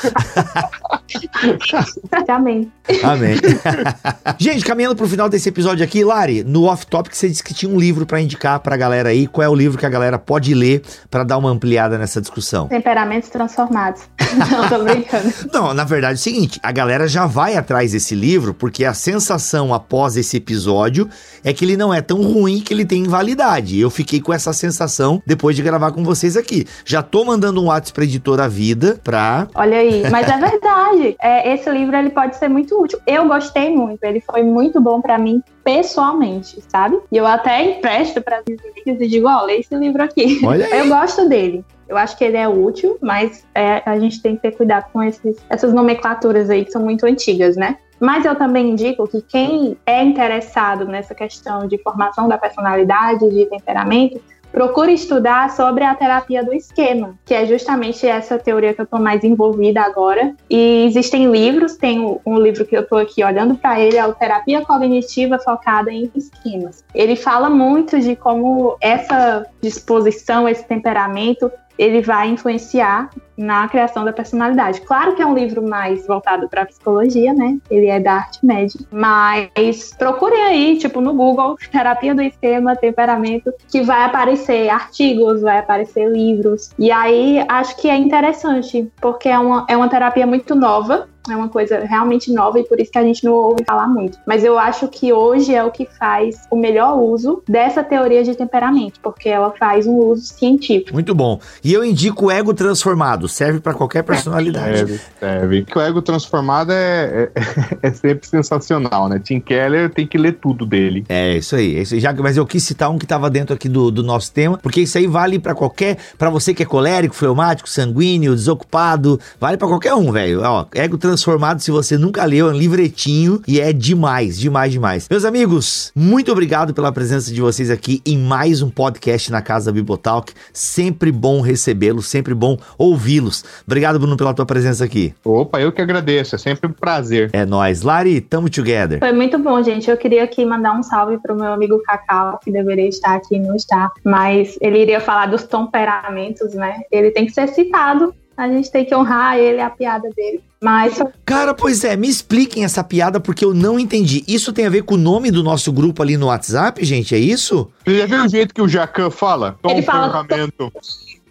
Speaker 4: Amém.
Speaker 2: Amém. Gente, caminhando pro final desse episódio aqui, Lari, no off-topic você disse que tinha um livro para indicar pra galera aí. Qual é o livro que a galera pode ler para dar uma ampliada nessa discussão?
Speaker 4: Temperamentos Transformados. Não, tô brincando.
Speaker 2: Não, na verdade é o seguinte, a galera já vai atrás desse livro porque a sensação após esse episódio é que ele não é tão ruim que ele tem invalidade. Eu fiquei com essa sensação depois de gravar com vocês aqui. Já tô mandando um WhatsApp pra editora Vida pra...
Speaker 4: Olha aí, mas é verdade. É, esse livro ele pode ser muito útil. Eu gostei muito, ele foi muito bom para mim pessoalmente, sabe? E eu até empresto para os amigos e digo, ó, oh, lê esse livro aqui. Eu gosto dele. Eu acho que ele é útil, mas é, a gente tem que ter cuidado com esses, essas nomenclaturas aí que são muito antigas, né? Mas eu também indico que quem é interessado nessa questão de formação da personalidade, de temperamento, procure estudar sobre a terapia do esquema, que é justamente essa teoria que eu estou mais envolvida agora. E existem livros, tem um livro que eu estou aqui olhando para ele, é o Terapia Cognitiva Focada em Esquemas. Ele fala muito de como essa disposição, esse temperamento ele vai influenciar na criação da personalidade. Claro que é um livro mais voltado para psicologia, né? Ele é da arte média, mas procurem aí, tipo no Google, terapia do esquema, temperamento, que vai aparecer artigos, vai aparecer livros. E aí acho que é interessante, porque é uma, é uma terapia muito nova, é uma coisa realmente nova e por isso que a gente não ouve falar muito. Mas eu acho que hoje é o que faz o melhor uso dessa teoria de temperamento, porque ela faz um uso científico.
Speaker 2: Muito bom. E eu indico o ego transformado, serve para qualquer personalidade.
Speaker 3: Serve, serve. Que o ego transformado é, é, é, sempre sensacional, né? Tim Keller tem que ler tudo dele.
Speaker 2: É, isso aí. É isso aí. Já, mas eu quis citar um que estava dentro aqui do, do nosso tema, porque isso aí vale para qualquer, para você que é colérico, fleumático, sanguíneo, desocupado, vale para qualquer um, velho. Ó, ego transformado transformado se você nunca leu, é um livretinho e é demais, demais, demais. Meus amigos, muito obrigado pela presença de vocês aqui em mais um podcast na casa da Bibotalk. Sempre bom recebê-los, sempre bom ouvi-los. Obrigado, Bruno, pela tua presença aqui.
Speaker 3: Opa, eu que agradeço, é sempre um prazer.
Speaker 2: É nóis. Lari, tamo together.
Speaker 4: Foi muito bom, gente. Eu queria aqui mandar um salve pro meu amigo Cacau, que deveria estar aqui e não está, mas ele iria falar dos temperamentos, né? Ele tem que ser citado a gente tem que honrar ele, a piada dele. Mas.
Speaker 2: Cara, pois é, me expliquem essa piada porque eu não entendi. Isso tem a ver com o nome do nosso grupo ali no WhatsApp, gente? É isso?
Speaker 3: Você já viu o jeito que o Jacan fala?
Speaker 4: Ele fala.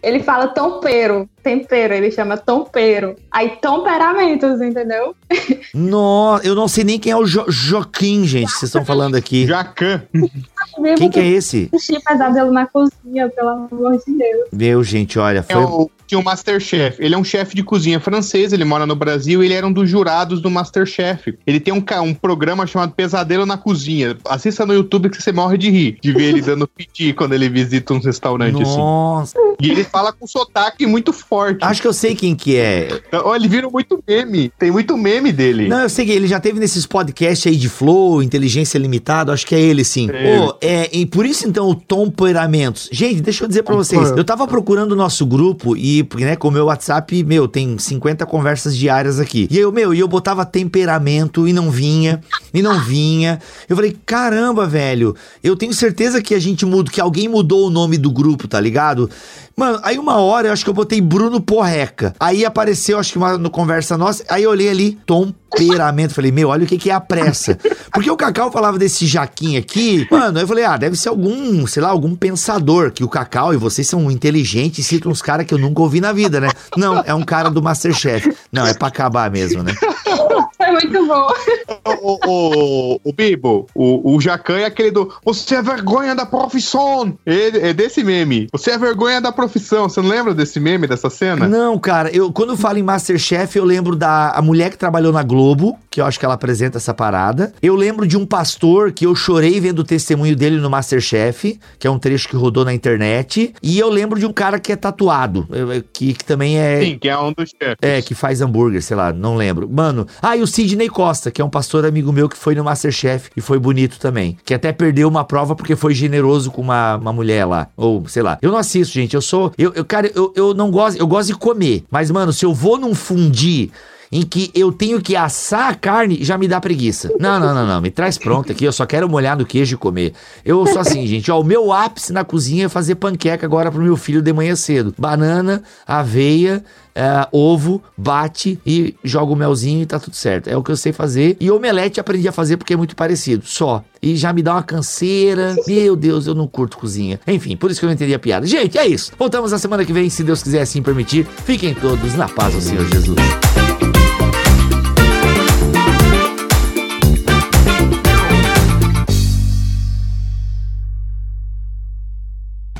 Speaker 4: Ele fala tempero, tempero, ele chama tempero. Aí temperamentos, entendeu?
Speaker 2: Nossa, eu não sei nem quem é o jo Joaquim, gente, vocês estão falando aqui.
Speaker 3: Jacan.
Speaker 2: Quem que é esse?
Speaker 4: Xixi pesadelo na cozinha, pelo amor de Deus.
Speaker 2: Meu, gente, olha, foi...
Speaker 3: É o, tinha o Masterchef. Ele é um chefe de cozinha francês, ele mora no Brasil e ele era um dos jurados do Masterchef. Ele tem um, um programa chamado Pesadelo na Cozinha. Assista no YouTube que você morre de rir, de ver ele dando piti quando ele visita um restaurante assim.
Speaker 2: Nossa.
Speaker 3: assim. E ele fala com sotaque muito forte.
Speaker 2: Acho que eu sei quem que é.
Speaker 3: Então, ele vira muito meme. Tem muito meme dele.
Speaker 2: Não, eu sei que ele já teve nesses podcasts aí de Flow, Inteligência Limitada, acho que é ele sim.
Speaker 3: É.
Speaker 2: Pô, é, e por isso então o temperamentos. Gente, deixa eu dizer pra vocês, eu tava procurando o nosso grupo e, porque, né, com o meu WhatsApp, meu, tem 50 conversas diárias aqui. E eu, meu, e eu botava temperamento e não vinha, e não vinha. Eu falei, caramba, velho, eu tenho certeza que a gente muda, que alguém mudou o nome do grupo, tá ligado? Mano, aí uma hora eu acho que eu botei Bruno Porreca. Aí apareceu, acho que uma no conversa nossa, aí eu olhei ali, temperamento. Falei, meu, olha o que, que é a pressa. Porque o Cacau falava desse Jaquim aqui, mano, eu falei, ah, deve ser algum, sei lá, algum pensador, que o Cacau e vocês são inteligentes e citam uns caras que eu nunca ouvi na vida, né? Não, é um cara do Masterchef. Não, é pra acabar mesmo, né?
Speaker 4: É muito bom.
Speaker 3: o, o, o Bibo, o, o Jacan é aquele do Você é vergonha da profissão. É, é desse meme. Você é vergonha da profissão. Você não lembra desse meme, dessa cena?
Speaker 2: Não, cara, eu quando eu falo em Masterchef, eu lembro da a mulher que trabalhou na Globo, que eu acho que ela apresenta essa parada. Eu lembro de um pastor que eu chorei vendo o testemunho dele no Masterchef, que é um trecho que rodou na internet. E eu lembro de um cara que é tatuado, que, que também é.
Speaker 3: Sim, que é um dos chefes.
Speaker 2: É, que faz hambúrguer, sei lá, não lembro. Mano, ah, e o Sidney Costa, que é um pastor amigo meu que foi no Masterchef e foi bonito também. Que até perdeu uma prova porque foi generoso com uma, uma mulher lá. Ou, sei lá. Eu não assisto, gente. Eu sou. Eu, eu cara, eu, eu não gosto. Eu gosto de comer. Mas, mano, se eu vou num fundir em que eu tenho que assar a carne, já me dá preguiça. Não, não, não, não. Me traz pronto aqui. Eu só quero molhar no queijo e comer. Eu sou assim, gente. Ó, o meu ápice na cozinha é fazer panqueca agora pro meu filho de manhã cedo. Banana, aveia. é, ovo, bate e joga o melzinho e tá tudo certo. É o que eu sei fazer. E omelete aprendi a fazer porque é muito parecido. Só. E já me dá uma canseira. Meu Deus, eu não curto cozinha. Enfim, por isso que eu não entendi a piada. Gente, é isso. Voltamos na semana que vem, se Deus quiser assim permitir. Fiquem todos na paz do Senhor Jesus.